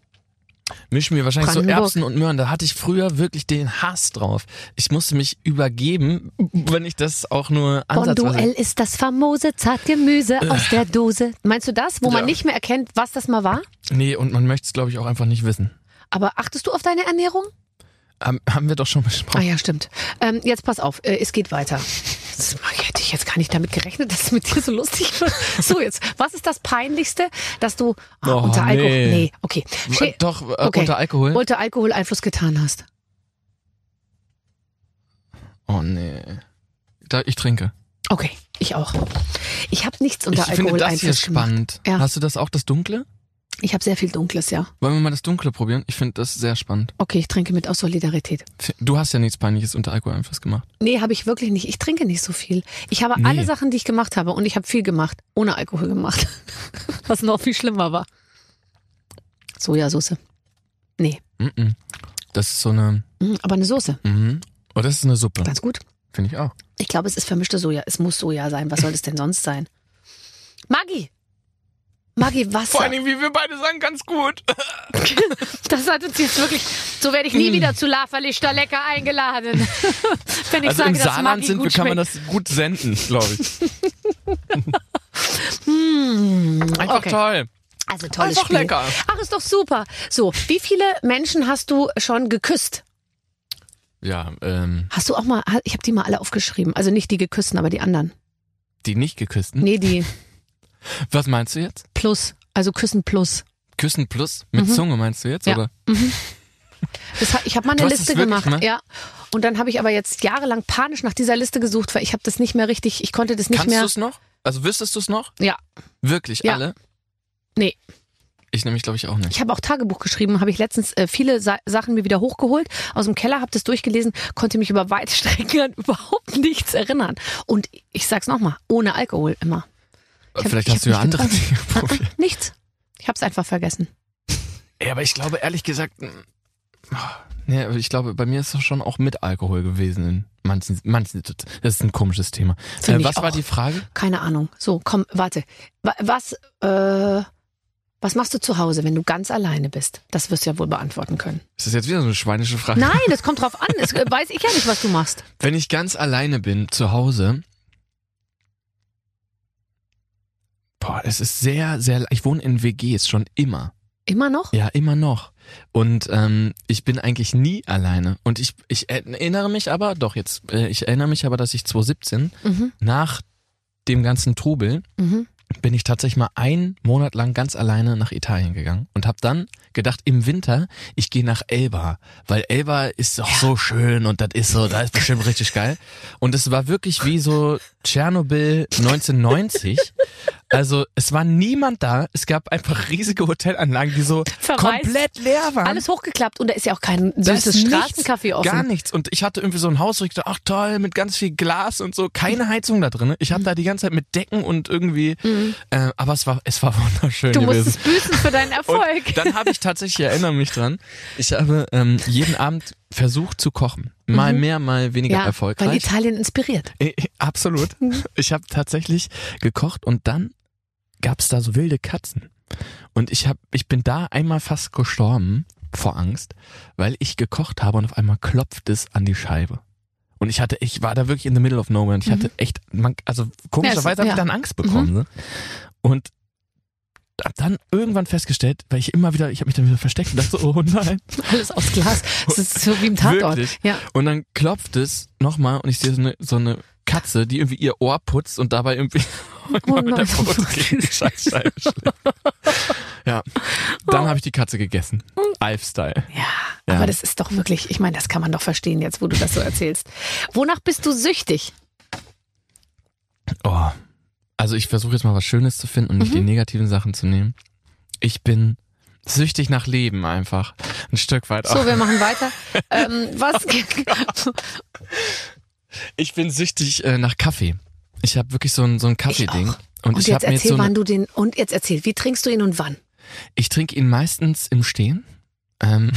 Mischmüh, wahrscheinlich so. Erbsen und Möhren. Da hatte ich früher wirklich den Hass drauf. Ich musste mich übergeben, wenn ich das auch nur ansatzweise... Bonduell ist das famose Zartgemüse aus der Dose. Meinst du das, wo man Ja. nicht mehr erkennt, was das mal war? Nee, und man möchte es, glaube ich, auch einfach nicht wissen. Aber achtest du auf deine Ernährung? Haben, haben wir doch schon Ah besprochen. ja, stimmt. Ähm, jetzt pass auf, äh, es geht weiter. Das hätte ich jetzt gar nicht damit gerechnet, dass es mit dir so lustig wird. So, jetzt, was ist das Peinlichste, dass du ah, Oh, unter Alkohol. nee. Nee, okay. Schä- Doch, äh, Okay. unter Alkohol? Unter Alkohol Einfluss getan hast. Oh nee. Da, ich trinke. Okay, ich auch. Ich habe nichts unter ich finde Alkohol das hier gemacht. spannend. Ja. Hast du das auch, das Dunkle? Ich habe sehr viel Dunkles, ja. Wollen wir mal das Dunkle probieren? Ich finde das sehr spannend. Okay, ich trinke mit aus Solidarität. Du hast ja nichts Peinliches unter Alkoholeinfluss gemacht. Nee, habe ich wirklich nicht. Ich trinke nicht so viel. Ich habe Nee. alle Sachen, die ich gemacht habe, und ich habe viel gemacht, ohne Alkohol gemacht. Was noch viel schlimmer war. Sojasauce. Nee, Mhm. Das ist so eine. mm, aber eine Soße. Mhm. Oh, das ist eine Suppe. Ganz gut. Finde ich auch. Ich glaube, es ist vermischte Soja. Es muss Soja sein. Was soll es denn sonst sein? Maggi! Maggi, Wasser. wie wir beide sagen, ganz gut. Das hat uns jetzt wirklich. So werde ich nie wieder zu Laferlichter lecker eingeladen. Wenn ich also sage, im dass Saarland Maggi sind wir, gut kann man das gut senden, glaube ich. Hm, Einfach okay. toll. Also tolles Einfach Spiel. lecker. Ach, ist doch super. So, wie viele Menschen hast du schon geküsst? Ja, ähm, Hast du auch mal, ich habe die mal alle aufgeschrieben. Also nicht die geküssten, aber die anderen. die nicht geküssten. Nee, die Was meinst du jetzt? plus. Also küssen plus. Küssen plus? Mit Mhm. Zunge meinst du jetzt? Ja. Oder? Das, hat- ich habe mal eine Liste gemacht, mal? ja. Und dann habe ich aber jetzt jahrelang panisch nach dieser Liste gesucht, weil ich habe das nicht mehr richtig, ich konnte das nicht Kannst mehr. du es noch? Also wüsstest du es noch? Ja. Wirklich, Ja. alle? Nee. Ich nämlich, glaube ich, auch nicht. Ich habe auch Tagebuch geschrieben, habe ich letztens äh, viele Sa Sachen mir wieder hochgeholt aus dem Keller, habe das durchgelesen, konnte mich über weite Strecken an überhaupt nichts erinnern. Und ich sag's nochmal, ohne Alkohol immer. Ich hab- Vielleicht ich hast du ja andere Dinge probiert. Nichts. Ich habe es einfach vergessen. Ja, aber ich glaube, ehrlich gesagt, mm, nee, aber ich glaube, bei mir ist es schon auch mit Alkohol gewesen in manchen, manchen, das ist ein komisches Thema. Äh, was war die Frage? Keine Ahnung. So, komm, warte. Wa- Was, äh, was machst du zu Hause, wenn du ganz alleine bist? Das wirst du ja wohl beantworten können. Ist das jetzt wieder so eine schweinische Frage? Nein, das kommt drauf an. Das äh, weiß ich ja nicht, was du machst. Wenn ich ganz alleine bin zu Hause, boah, es ist sehr, sehr, ich wohne in WGs schon immer. Immer noch? Ja, immer noch. Und ähm, ich bin eigentlich nie alleine. Und ich, ich erinnere mich aber, doch jetzt, äh, ich erinnere mich aber, dass ich 2017 Mhm. nach dem ganzen Trubel Mhm. bin ich tatsächlich mal einen Monat lang ganz alleine nach Italien gegangen und habe dann gedacht, im Winter, ich gehe nach Elba, weil Elba ist doch so schön und das ist so, da ist bestimmt richtig geil. Und es war wirklich wie so Tschernobyl 1990. Also es war niemand da, es gab einfach riesige Hotelanlagen, die so Verwaist. komplett leer waren. Alles hochgeklappt und da ist ja auch kein süßes Straßencafé offen. Gar nichts. Und ich hatte irgendwie so ein Haus, wo ich dachte, ach toll, mit ganz viel Glas und so, keine Heizung da drin. Ich habe da die ganze Zeit mit Decken und irgendwie, äh, aber es war, es war wunderschön Mhm. Du gewesen. musstest büßen für deinen Erfolg. Und dann habe ich tatsächlich, ich erinnere mich dran, ich habe ähm, jeden Abend versucht zu kochen. Mal mehr, mal weniger Mhm. ja, erfolgreich. weil Italien inspiriert. Äh, Absolut. Ich habe tatsächlich gekocht und dann gab's da so wilde Katzen. Und ich hab, ich bin da einmal fast gestorben vor Angst, weil ich gekocht habe und auf einmal klopft es an die Scheibe. Und ich hatte, ich war da wirklich in the middle of nowhere und ich hatte echt, man, also komischerweise habe Ja, ich ja. dann Angst bekommen. Ne? Und hab dann irgendwann festgestellt, weil ich immer wieder, ich habe mich dann wieder versteckt und dachte so, oh nein. Alles aus Glas. Das ist so wie im Tatort. Wirklich? Ja. Und dann klopft es nochmal und ich sehe so eine, so eine Katze, die irgendwie ihr Ohr putzt und dabei irgendwie mit der nein. Pfote gegen die Scheißscheibe. Ja, dann habe ich die Katze gegessen. Alf-Style. Ja, Ja. aber das ist doch wirklich, ich meine, das kann man doch verstehen jetzt, wo du das so erzählst. Wonach bist du süchtig? Oh. Also ich versuche jetzt mal was Schönes zu finden und nicht die Mhm. negativen Sachen zu nehmen. Ich bin süchtig nach Leben einfach. Ein Stück weit So, auch. wir machen weiter. ähm, was? Ich bin süchtig äh, nach Kaffee. Ich habe wirklich so ein, so ein Kaffee-Ding. Und, Und ich jetzt habe mir jetzt erzähl, so wann du den, und jetzt erzähl, wie trinkst du ihn und wann? Ich trinke ihn meistens im Stehen. Ähm,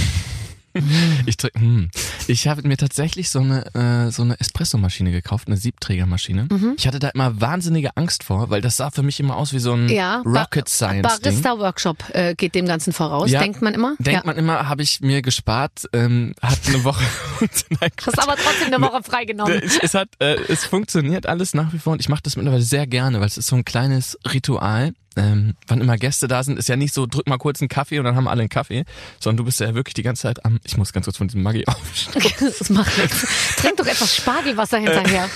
ich hm. ich habe mir tatsächlich so eine äh, so eine Espressomaschine gekauft, eine Siebträgermaschine. Mhm. Ich hatte da immer wahnsinnige Angst vor, weil das sah für mich immer aus wie so ein Ja, Rocket Science Ding. Barista-Workshop äh, geht dem Ganzen voraus, Ja. denkt man immer. Denkt ja. man immer, habe ich mir gespart, ähm, hat eine Woche. Nein, Hast aber trotzdem eine Woche freigenommen. es, es hat, äh, es funktioniert alles nach wie vor und ich mache das mittlerweile sehr gerne, weil es ist so ein kleines Ritual. Ähm, wann immer Gäste da sind, ist ja nicht so, drück mal kurz einen Kaffee und dann haben alle einen Kaffee, sondern du bist ja wirklich die ganze Zeit am, ich muss ganz kurz von diesem Maggi aufstehen. Das macht nichts. Trink doch etwas Spargelwasser hinterher.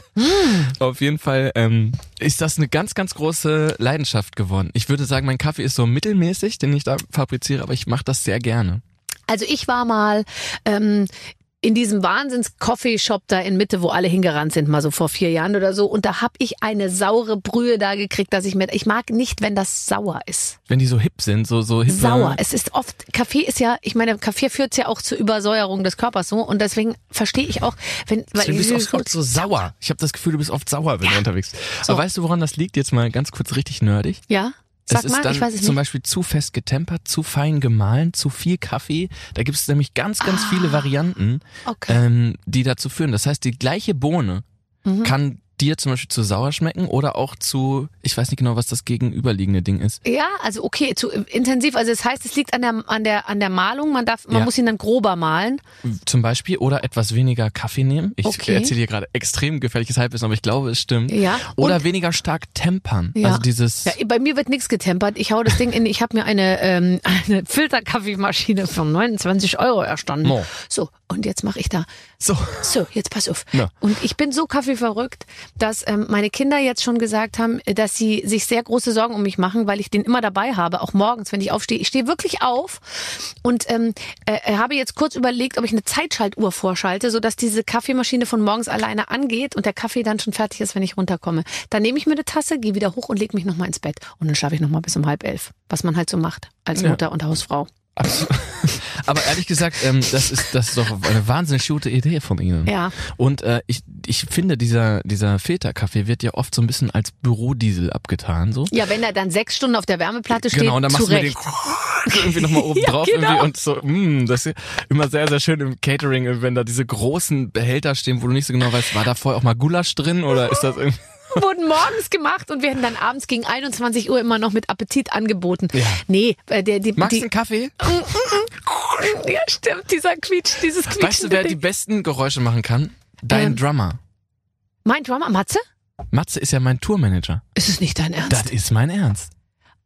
Auf jeden Fall ähm, ist das eine ganz, ganz große Leidenschaft geworden. Ich würde sagen, mein Kaffee ist so mittelmäßig, den ich da fabriziere, aber ich mache das sehr gerne. Also ich war mal ähm, in diesem Wahnsinns-Coffee-Shop da in Mitte, wo alle hingerannt sind, mal so vor vier Jahren oder so. Und da hab ich eine saure Brühe da gekriegt, dass ich mir, ich mag nicht, wenn das sauer ist. Wenn die so hip sind, so, so hip. Sauer. Es ist oft, Kaffee ist ja, ich meine, Kaffee führt ja auch zur Übersäuerung des Körpers so. Und deswegen verstehe ich auch, wenn, weil Du bist oft, so sauer. Ich habe das Gefühl, du bist oft sauer, wenn du unterwegs bist. So. Aber weißt du, woran das liegt? Jetzt mal ganz kurz richtig nerdig. ja, sag es ist mal, dann ich weiß es zum nicht. Beispiel zu fest getempert, zu fein gemahlen, zu viel Kaffee. Da gibt es nämlich ganz, ganz viele Varianten, Ah. Okay. ähm, die dazu führen. Das heißt, die gleiche Bohne Mhm. kann dir zum Beispiel zu sauer schmecken oder auch zu, ich weiß nicht genau, was das gegenüberliegende Ding ist. Ja, also okay, zu intensiv. Also das heißt, es liegt an der an der an der Malung. Man darf, man Ja. muss ihn dann grober malen. Zum Beispiel oder etwas weniger Kaffee nehmen. Ich Okay. erzähle hier gerade extrem gefährliches Halbwissen, aber ich glaube, es stimmt. Ja. Oder Und- weniger stark tempern. Ja. Also dieses. Ja, bei mir wird nichts getempert. Ich hau das Ding in. Ich habe mir eine ähm, eine Filterkaffeemaschine für 29 Euro erstanden. Mo. So und jetzt mache ich da. so. So, jetzt pass auf. Ja. Und ich bin so kaffeeverrückt, dass ähm, meine Kinder jetzt schon gesagt haben, äh, dass sie sich sehr große Sorgen um mich machen, weil ich den immer dabei habe, auch morgens, wenn ich aufstehe. Ich stehe wirklich auf und ähm, äh, habe jetzt kurz überlegt, ob ich eine Zeitschaltuhr vorschalte, sodass diese Kaffeemaschine von morgens alleine angeht und der Kaffee dann schon fertig ist, wenn ich runterkomme. Dann nehme ich mir eine Tasse, gehe wieder hoch und lege mich nochmal ins Bett. Und dann schlafe ich nochmal bis um halb elf, was man halt so macht als Ja. Mutter und Hausfrau. Absolut. Aber ehrlich gesagt, ähm, das ist das ist doch eine wahnsinnig gute Idee von Ihnen. Ja. Und äh, ich ich finde dieser dieser Filterkaffee wird ja oft so ein bisschen als Bürodiesel abgetan so. Ja, wenn er dann sechs Stunden auf der Wärmeplatte steht, Genau, und dann machst du mir Recht. den irgendwie nochmal oben Ja, drauf genau. irgendwie und so, mh, das ist immer sehr, sehr schön im Catering, wenn da diese großen Behälter stehen, wo du nicht so genau weißt, war da vorher auch mal Gulasch drin oder ist das irgendwie. wurden morgens gemacht und werden dann abends gegen 21 Uhr immer noch mit Appetit angeboten. Ja. Nee, äh, der, die, Magst du einen Kaffee? ja stimmt, dieser Quietsch, dieses Quietsch. Weißt du, wer die besten Geräusche machen kann? Dein Ähm. Drummer. Mein Drummer, Matze? Matze ist ja mein Tourmanager. Ist es nicht dein Ernst? Das ist mein Ernst.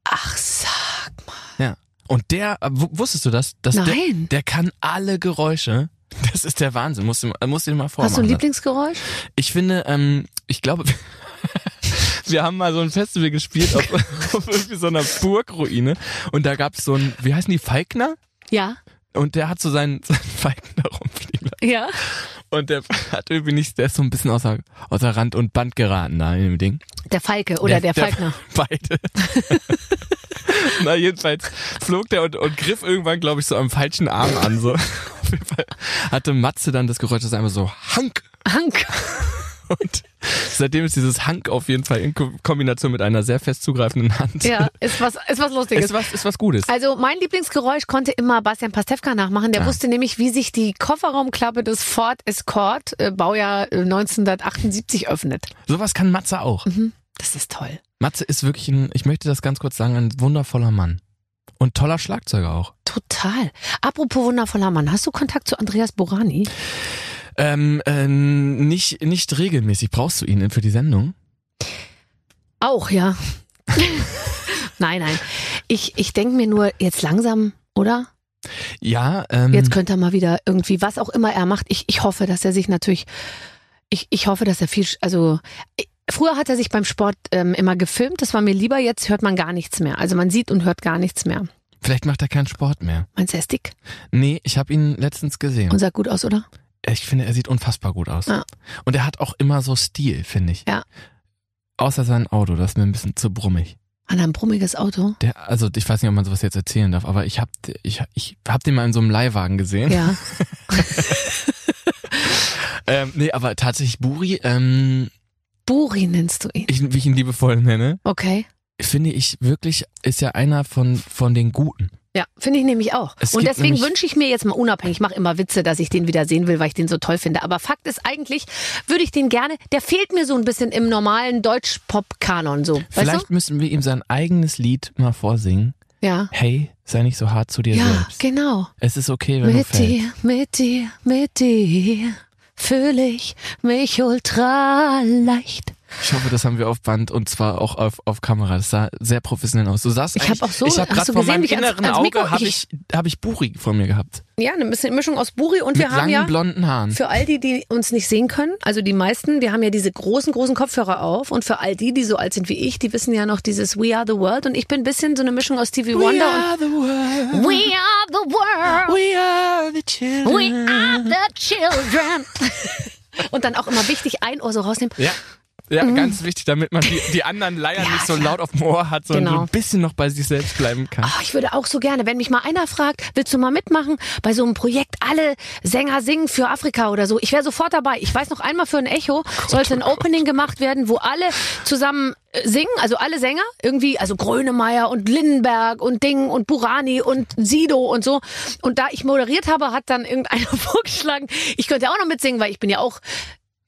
Ach, sag mal. Ja. Und der, äh, wu- wusstest du das? Dass Der, Nein. der kann alle Geräusche. Das ist der Wahnsinn. Musst du, musst du dir mal vormachen. Hast du ein Lieblingsgeräusch? Ich finde, ähm, ich glaube, wir haben mal so ein Festival gespielt auf, auf irgendwie so einer Burgruine und da gab's so ein, wie heißen die, Falkner? Ja. Und der hat so seinen, seinen Falkner rumfliegen lassen. Ja. Und der hat irgendwie nicht, der ist so ein bisschen außer, außer Rand und Band geraten da in dem Ding. Der Falke oder der, Falkner. beide. Na, jedenfalls flog der und, und griff irgendwann, glaube ich, so am falschen Arm an. So. Auf jeden Fall hatte Matze dann das Geräusch, das einfach so Hank. Hank. Und seitdem ist dieses Hank auf jeden Fall in Ko- Kombination mit einer sehr fest zugreifenden Hand. Ja, ist was, ist was Lustiges. Ist was, ist was Gutes. Also mein Lieblingsgeräusch konnte immer Bastian Pastewka nachmachen. Der Ah. wusste nämlich, wie sich die Kofferraumklappe des Ford Escort, äh, Baujahr äh, 1978, öffnet. Sowas kann Matze auch. Das ist toll. Matze ist wirklich ein, ich möchte das ganz kurz sagen, ein wundervoller Mann. Und toller Schlagzeuger auch. Total. Apropos wundervoller Mann, hast du Kontakt zu Andreas Borani? Ähm, äh, nicht, nicht regelmäßig. Brauchst du ihn für die Sendung? Auch, ja. nein, nein. Ich, ich denke mir nur, jetzt langsam, oder? Ja, ähm, Jetzt könnte er mal wieder irgendwie, was auch immer er macht. Ich, ich hoffe, dass er sich natürlich, ich, ich hoffe, dass er viel, also ich, früher hat er sich beim Sport ähm, immer gefilmt. Das war mir lieber. Jetzt hört man gar nichts mehr. Also man sieht und hört gar nichts mehr. vielleicht macht er keinen Sport mehr. Meinst du, er ist dick Nee, ich habe ihn letztens gesehen. und sah gut aus, oder? Ich finde, er sieht unfassbar gut aus. Ja. Und er hat auch immer so Stil, finde ich. Ja. Außer sein Auto, das ist mir ein bisschen zu brummig. An einem brummiges Auto. Der, also ich weiß nicht, ob man sowas jetzt erzählen darf, aber ich hab, ich, ich hab den mal in so einem Leihwagen gesehen. Ja. Ähm, nee, aber tatsächlich Buri, ähm, Buri nennst du ihn. ich, wie ich ihn liebevoll nenne, Okay. finde ich wirklich, ist ja einer von, von den Guten. Ja, finde ich nämlich auch. Es und deswegen wünsche ich mir jetzt mal unabhängig, ich mache immer Witze, dass ich den wieder sehen will, weil ich den so toll finde. Aber Fakt ist eigentlich, würde ich den gerne, der fehlt mir so ein bisschen im normalen Deutsch-Pop-Kanon so. Weißt Vielleicht müssen wir ihm sein eigenes Lied mal vorsingen. du? Ja. Hey, sei nicht so hart zu dir Ja, selbst. genau. Es ist okay, wenn du Mit fällst. dir, mit dir, mit dir fühle ich mich ultra leicht. Ich hoffe, das haben wir auf Band und zwar auch auf, auf Kamera. Das sah sehr professionell aus. Du sahst Ich eigentlich- hab auch so- ich habe hast gerade du gesehen, wie ich inneren ans Mikro- Auge habe ich- hab ich Buri vor mir gehabt. Ja, eine bisschen Mischung aus Buri und wir Mit haben langen ja blonden Haaren. für all die, die uns nicht sehen können, also die meisten, wir haben ja diese großen, großen Kopfhörer auf und für all die, die so alt sind wie ich, die wissen ja noch dieses We Are the World und ich bin ein bisschen so eine Mischung aus Stevie Wonder the world. We Are the World. We are the children. We are the children. Und dann auch immer wichtig, ein Ohr so rausnehmen. Ja. Ja, ganz wichtig, damit man die, die anderen Leier Mhm. Ja, nicht so laut auf dem Ohr hat, sondern Genau. so ein bisschen noch bei sich selbst bleiben kann. Ach, ich würde auch so gerne, wenn mich mal einer fragt, willst du mal mitmachen bei so einem Projekt, alle Sänger singen für Afrika oder so. Ich wäre sofort dabei. Ich weiß noch einmal für ein Echo sollte ein Opening gemacht werden, wo alle zusammen äh, singen, also alle Sänger, irgendwie, also Grönemeyer und Lindenberg und Ding und Burani und Sido und so. Und da ich moderiert habe, hat dann irgendeiner vorgeschlagen, ich könnte auch noch mitsingen, weil ich bin ja auch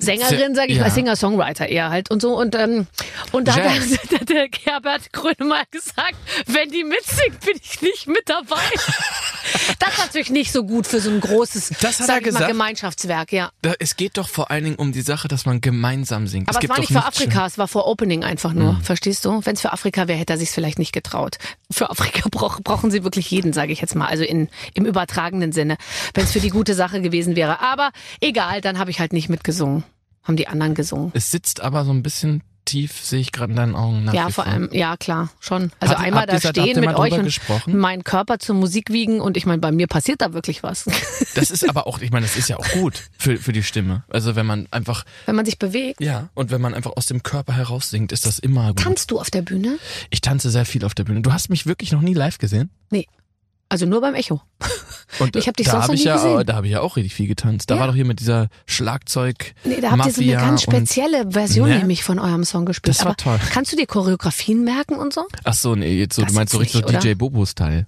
Sängerin, sage ich Ja. mal, Singer-Songwriter eher halt und so. Und, ähm, und da hat der, der Herbert Grönemeyer gesagt, wenn die mitsingt, bin ich nicht mit dabei. das ist natürlich nicht so gut für so ein großes Das hat sag er ich mal, gesagt? Gemeinschaftswerk, ja. Da, es geht doch vor allen Dingen um die Sache, dass man gemeinsam singt. Aber es es war nicht für Afrika, es war vor Opening einfach nur. Mhm. Verstehst du? Wenn es für Afrika wäre, hätte er sich vielleicht nicht getraut. Für Afrika brauch, brauchen sie wirklich jeden, sage ich jetzt mal. Also in, im übertragenen Sinne. Wenn es für die gute Sache gewesen wäre. Aber egal, dann habe ich halt nicht mitgesungen. Haben die anderen gesungen. Es sitzt aber so ein bisschen tief, sehe ich gerade in deinen Augen. Nach Ja, vor allem, ja klar, schon. Also Habt- einmal da stehen mit euch und gesprochen? meinen Körper zur Musik wiegen und ich meine, bei mir passiert da wirklich was. Das ist aber auch, ich meine, das ist ja auch gut für, für die Stimme. Also wenn man einfach, Wenn man sich bewegt. ja, und wenn man einfach aus dem Körper heraus singt, ist das immer gut. Tanzt du auf der Bühne? Ich tanze sehr viel auf der Bühne. Du hast mich wirklich noch nie live gesehen? Also nur beim Echo. Und Ich hab dich da sonst hab ich ja, gesehen. Da habe ich ja auch richtig viel getanzt. Da Ja. war doch hier mit dieser Schlagzeug. Nee, da habt ihr so eine ganz spezielle Version Ne? nämlich von eurem Song gespielt. Das war Aber toll. kannst du dir Choreografien merken und so? Ach so, nee, jetzt so, Das du meinst so richtig so DJ Bobo-Style.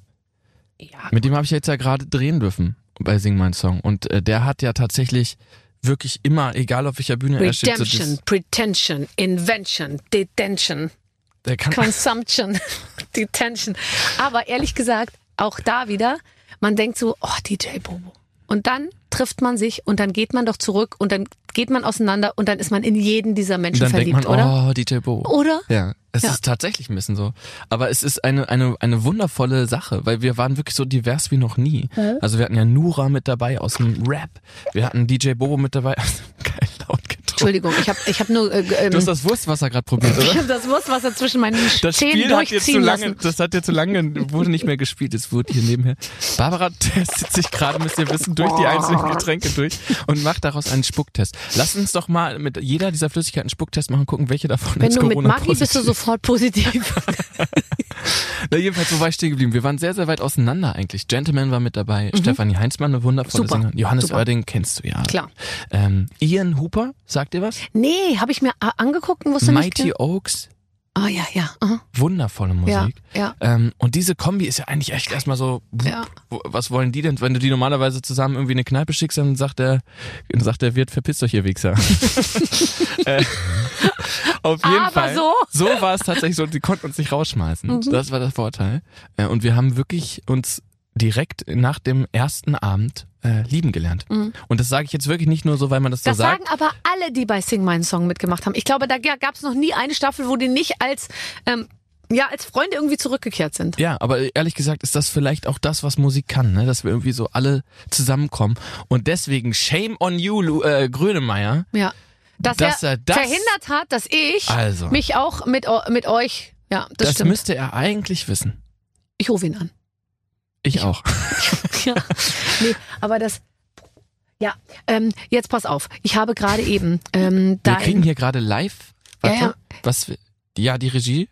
Ja. Mit dem habe ich jetzt ja gerade drehen dürfen bei Sing Mein Song. Und äh, der hat ja tatsächlich wirklich immer, egal auf welcher Bühne er steht, so Redemption, dieses, Pretension, Invention, Detention, der kann Consumption, Detention. Aber ehrlich gesagt, auch da wieder, man denkt so, oh, DJ Bobo. Und dann trifft man sich und dann geht man doch zurück und dann geht man auseinander und dann ist man in jeden dieser Menschen dann verliebt, denkt man, oder? oh, DJ Bo. Oder? Ja, es Ja. ist tatsächlich ein bisschen so. Aber es ist eine, eine, eine wundervolle Sache, weil wir waren wirklich so divers wie noch nie. Also wir hatten ja Nura mit dabei aus dem Rap. Wir hatten DJ Bobo mit dabei. Geil, laut. Entschuldigung, ich habe ich hab nur äh, ähm, Du hast das Wurstwasser gerade probiert, ich oder? hab das Wurstwasser zwischen meinen Das Zähnen Spiel hat jetzt zu durchziehen lange, lassen. das hat jetzt zu lange, wurde nicht mehr gespielt, es wurde hier nebenher. Barbara testet sich gerade, müsst ihr wissen, durch die einzelnen Getränke durch und macht daraus einen Spucktest. Lass uns doch mal mit jeder dieser Flüssigkeiten einen Spucktest machen, gucken, welche davon Wenn ist du mit Corona Maggi bist du sofort positiv. Na, jedenfalls, wo war ich stehen geblieben? Wir waren sehr, sehr weit auseinander eigentlich. Gentleman war mit dabei, Stefanie Heinzmann, eine wundervolle Mhm. Super. Sängerin. Johannes Super. Oerding kennst du ja. Klar. Ähm, Ian Hooper, sagt ihr was? nee, habe ich mir a- angeguckt und wusste nicht. Mighty Oaks, Ah ja, ja. aha. wundervolle Ja, Musik. ja. Ähm, und diese Kombi ist ja eigentlich echt erstmal so, Ja. was wollen die denn? Wenn du die normalerweise zusammen irgendwie in eine Kneipe schickst, dann sagt der, dann sagt der Wirt, verpisst euch ihr Wichser. äh, auf jeden Aber Fall. so? So war es tatsächlich so, die konnten uns nicht rausschmeißen. Mhm. Das war der Vorteil. Äh, und wir haben wirklich uns direkt nach dem ersten Abend äh, lieben gelernt. Mhm. Und das sage ich jetzt wirklich nicht nur so, weil man das, Das so sagt. sagen aber alle, die bei Sing Meinen Song mitgemacht haben. Ich glaube, da gab es noch nie eine Staffel, wo die nicht als ähm, ja als Freunde irgendwie zurückgekehrt sind. Ja, aber ehrlich gesagt ist das vielleicht auch das, was Musik kann, ne? dass wir irgendwie so alle zusammenkommen. Und deswegen Shame on you, Lu äh, Grönemeyer. Ja. Dass, Dass er, er das- verhindert hat, dass ich Also. mich auch mit, mit euch. Ja, das, Das, stimmt. müsste er eigentlich wissen. ich rufe ihn an. Ich auch. ja. Nee, aber das. Ja, ähm, jetzt pass auf. Ich habe gerade eben ähm, Wir kriegen hier gerade live. Warte, Ja, ja. was? Ja, die Regie.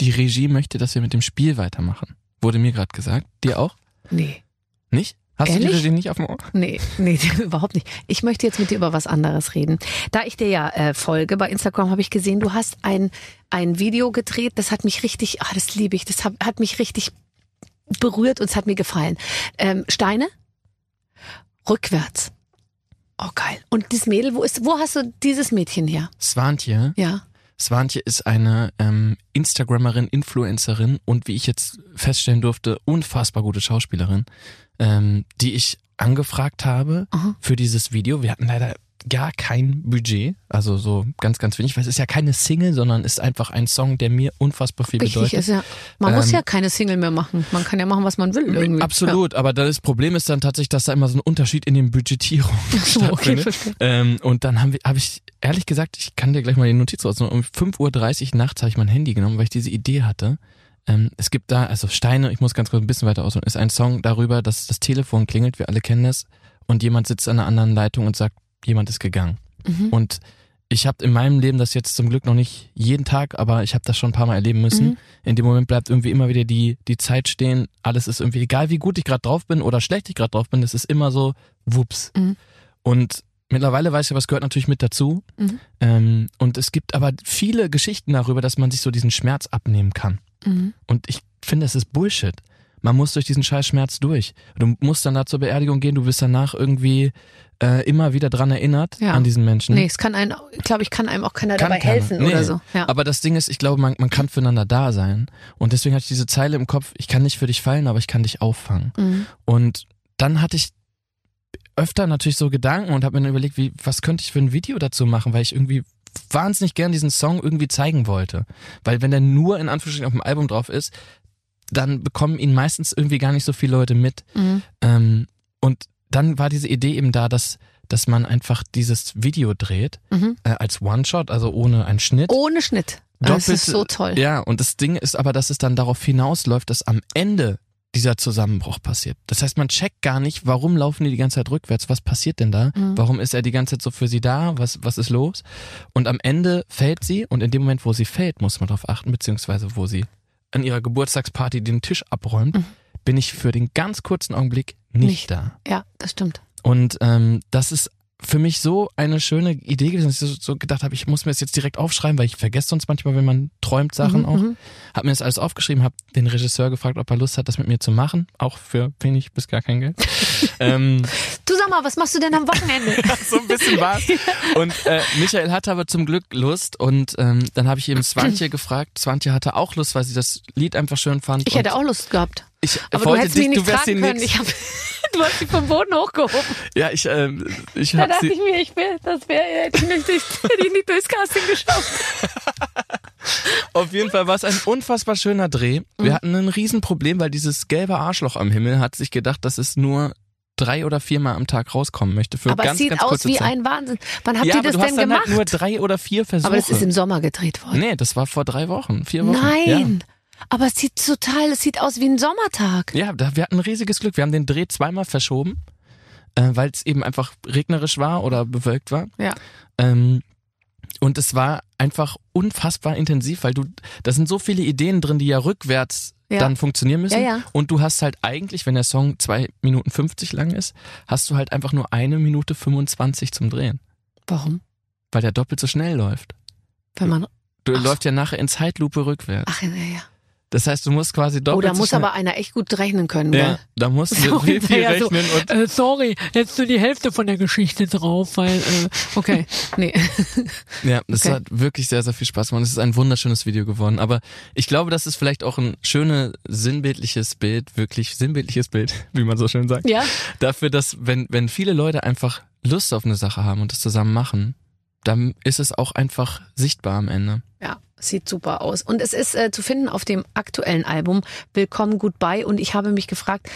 Die Regie möchte, dass wir mit dem Spiel weitermachen. Wurde mir gerade gesagt. Dir auch? Nee, Nicht? Hast du Ehrlich? die Regie nicht auf dem Ohr? nee, nee, überhaupt nicht. Ich möchte jetzt mit dir über was anderes reden. Da ich dir ja äh, folge bei Instagram, habe ich gesehen, du hast ein ein Video gedreht. Das hat mich richtig, ah, das liebe ich. Das hat, hat mich richtig berührt und es hat mir gefallen. Ähm, Steine rückwärts. Oh geil. Und das Mädel, wo ist, wo hast du dieses Mädchen her? Swantje. Ja. Swantje ist eine ähm, Instagrammerin, Influencerin und wie ich jetzt feststellen durfte, unfassbar gute Schauspielerin, ähm, die ich angefragt habe Aha. für dieses Video. Wir hatten leider gar kein Budget, also so ganz, ganz wenig, weil es ist ja keine Single, sondern ist einfach ein Song, der mir unfassbar viel Richtig bedeutet. ist ja. Man muss Ähm, ja keine Single mehr machen. Man kann ja machen, was man will. Irgendwie. Absolut, aber das Problem ist dann tatsächlich, dass da immer so ein Unterschied in den Budgetierungen so, okay, verstehe. ähm, und dann habe hab ich, ehrlich gesagt, ich kann dir gleich mal die Notiz rausnehmen, um 5.30 Uhr nachts habe ich mein Handy genommen, weil ich diese Idee hatte. Ähm, es gibt da, also Steine, ich muss ganz kurz ein bisschen weiter ausholen, ist ein Song darüber, dass das Telefon klingelt, wir alle kennen das, und jemand sitzt an einer anderen Leitung und sagt, jemand ist gegangen. Mhm. Und ich habe in meinem Leben das jetzt zum Glück noch nicht jeden Tag, aber ich habe das schon ein paar Mal erleben müssen. Mhm. In dem Moment bleibt irgendwie immer wieder die, die Zeit stehen. Alles ist irgendwie, egal wie gut ich gerade drauf bin oder schlecht ich gerade drauf bin, das ist immer so, wups. Mhm. Und mittlerweile weiß ich, was gehört natürlich mit dazu. Mhm. Ähm, und es gibt aber viele Geschichten darüber, dass man sich so diesen Schmerz abnehmen kann. Mhm. Und ich finde, es ist Bullshit. Man muss durch diesen scheiß Schmerz durch. Du musst dann da zur Beerdigung gehen, du wirst danach irgendwie äh, immer wieder dran erinnert Ja. an diesen Menschen. Nee, es kann einen, glaube ich, kann einem auch keiner Kann dabei keiner. helfen Nee. oder so. Ja. Aber das Ding ist, ich glaube, man, man kann füreinander da sein. Und deswegen hatte ich diese Zeile im Kopf, ich kann nicht für dich fallen, aber ich kann dich auffangen. Mhm. Und dann hatte ich öfter natürlich so Gedanken und habe mir dann überlegt, wie, was könnte ich für ein Video dazu machen, weil ich irgendwie wahnsinnig gern diesen Song irgendwie zeigen wollte. Weil wenn der nur in Anführungsstrichen auf dem Album drauf ist, dann bekommen ihn meistens irgendwie gar nicht so viele Leute mit. Mhm. Ähm, und dann war diese Idee eben da, dass, dass man einfach dieses Video dreht, Mhm. äh, als One-Shot, also ohne einen Schnitt. Ohne Schnitt. Das ist so toll. Ja, und das Ding ist aber, dass es dann darauf hinausläuft, dass am Ende dieser Zusammenbruch passiert. Das heißt, man checkt gar nicht, warum laufen die die ganze Zeit rückwärts, was passiert denn da? Mhm. Warum ist er die ganze Zeit so für sie da? Was, was ist los? Und am Ende fällt sie und in dem Moment, wo sie fällt, muss man darauf achten, beziehungsweise wo sie an ihrer Geburtstagsparty den Tisch abräumt, Mhm. bin ich für den ganz kurzen Augenblick nicht, Nicht. da. Ja, das stimmt. Und ähm, das ist für mich so eine schöne Idee gewesen, dass ich so, gedacht habe, ich muss mir das jetzt direkt aufschreiben, weil ich vergesse sonst manchmal, wenn man träumt Sachen Mhm, auch. mhm. Hab mir das alles aufgeschrieben, habe den Regisseur gefragt, ob er Lust hat, das mit mir zu machen, auch für wenig bis gar kein Geld. ähm, Du sag mal, was machst du denn am Wochenende? so ein bisschen war's. Und äh, Michael hatte aber zum Glück Lust und ähm, dann habe ich eben Swantje gefragt. Swantje hatte auch Lust, weil sie das Lied einfach schön fand. Ich hätte auch Lust gehabt. Ich Aber du wollte hättest dich, mich du nicht hier können. Ich hab, Du hast sie vom Boden hochgehoben. Ja, ich, ähm, ich Da dachte sie. ich mir, ich will, das wäre, hätte ich nicht, hätte ich nicht durchs Casting geschafft. Auf jeden Fall war es ein unfassbar schöner Dreh. Mhm. Wir hatten ein Riesenproblem, weil dieses gelbe Arschloch am Himmel hat sich gedacht, dass es nur drei oder viermal am Tag rauskommen möchte. Für Aber ganz, es sieht ganz aus wie Zeit. ein Wahnsinn. Wann habt ja, ihr das du denn gemacht? halt nur drei oder vier Versuche. aber das ist im Sommer gedreht worden. Nee, das war vor drei Wochen, vier Wochen. Nein. Aber es sieht total, es sieht aus wie ein Sommertag. Ja, da, wir hatten ein riesiges Glück. Wir haben den Dreh zweimal verschoben, äh, weil es eben einfach regnerisch war oder bewölkt war. Ja. Ähm, und es war einfach unfassbar intensiv, weil du, da sind so viele Ideen drin, die ja rückwärts Ja. dann funktionieren müssen. Ja, ja. Und du hast halt eigentlich, wenn der Song zwei Minuten 50 lang ist, hast du halt einfach nur eine Minute 25 zum Drehen, Warum? weil der doppelt so schnell läuft. Wenn man, Du Ach. läuft ja nachher in Zeitlupe rückwärts. ach, ja, ja. Das heißt, du musst quasi Oh, doppelt da so muss aber einer echt gut rechnen können, ja, gell? da musst du So viel, viel hinterher so, rechnen und Äh, sorry, jetzt nur die Hälfte von der Geschichte drauf, weil, äh, okay, nee. Ja, das Okay. hat wirklich sehr, sehr viel Spaß gemacht. Es ist ein wunderschönes Video geworden. Aber ich glaube, das ist vielleicht auch ein schönes, sinnbildliches Bild, wirklich sinnbildliches Bild, wie man so schön sagt. Ja? Dafür, dass wenn, wenn viele Leute einfach Lust auf eine Sache haben und das zusammen machen, dann ist es auch einfach sichtbar am Ende. Ja, sieht super aus. Und es ist äh, zu finden auf dem aktuellen Album Willkommen Goodbye. Und ich habe mich gefragt,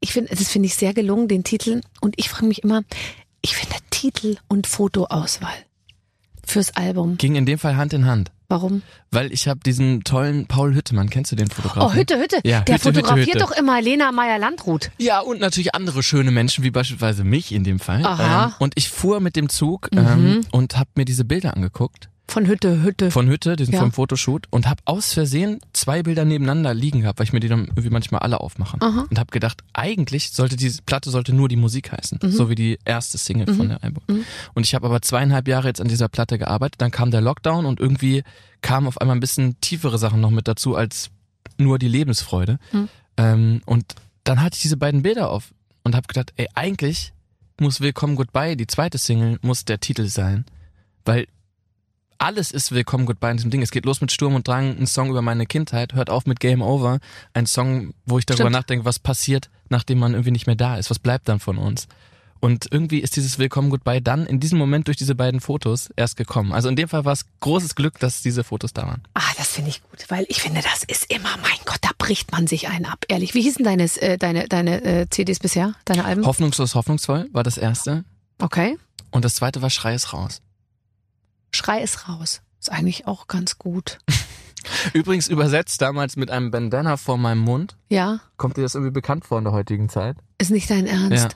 ich finde, das finde ich sehr gelungen, den Titel. Und ich frage mich immer, ich finde Titel und Fotoauswahl fürs Album. Ging in dem Fall Hand in Hand. Warum? Weil ich habe diesen tollen Paul Hüttemann, kennst du den Fotografen? Oh, Hütte, Hütte. Ja, Der Hütte, Hütte, fotografiert Hütte. doch immer Lena Meyer-Landrut. Ja, und natürlich andere schöne Menschen, wie beispielsweise mich in dem Fall. Aha. Ähm, und ich fuhr mit dem Zug Mhm. ähm, und habe mir diese Bilder angeguckt. Von Hütte, Hütte. von Hütte, diesen Ja. vom Fotoshoot und habe aus Versehen zwei Bilder nebeneinander liegen gehabt, weil ich mir die dann irgendwie manchmal alle aufmache Aha. und habe gedacht, eigentlich sollte diese Platte sollte nur die Musik heißen, Mhm. so wie die erste Single von der Album. Und ich habe aber zweieinhalb Jahre jetzt an dieser Platte gearbeitet, dann kam der Lockdown und irgendwie kamen auf einmal ein bisschen tiefere Sachen noch mit dazu als nur die Lebensfreude. Mhm. Ähm, und dann hatte ich diese beiden Bilder auf und habe gedacht, ey, eigentlich muss Willkommen Goodbye, die zweite Single, muss der Titel sein, weil alles ist Willkommen Goodbye in diesem Ding. Es geht los mit Sturm und Drang, ein Song über meine Kindheit, hört auf mit Game Over, ein Song, wo ich darüber Stimmt. nachdenke, was passiert, nachdem man irgendwie nicht mehr da ist, was bleibt dann von uns. Und irgendwie ist dieses Willkommen Goodbye dann in diesem Moment durch diese beiden Fotos erst gekommen. Also in dem Fall war es großes Glück, dass diese Fotos da waren. Ah, das finde ich gut, weil ich finde, das ist immer, mein Gott, da bricht man sich einen ab, ehrlich. Wie hießen deine, äh, deine, deine äh, CDs bisher, deine Alben? Hoffnungslos, hoffnungsvoll war das erste. Okay. Und das zweite war Schrei es raus. Schrei es raus. Ist eigentlich auch ganz gut. Übrigens übersetzt damals mit einem Bandana vor meinem Mund. Ja? Kommt dir das irgendwie bekannt vor in der heutigen Zeit? Ist nicht dein Ernst? Ja,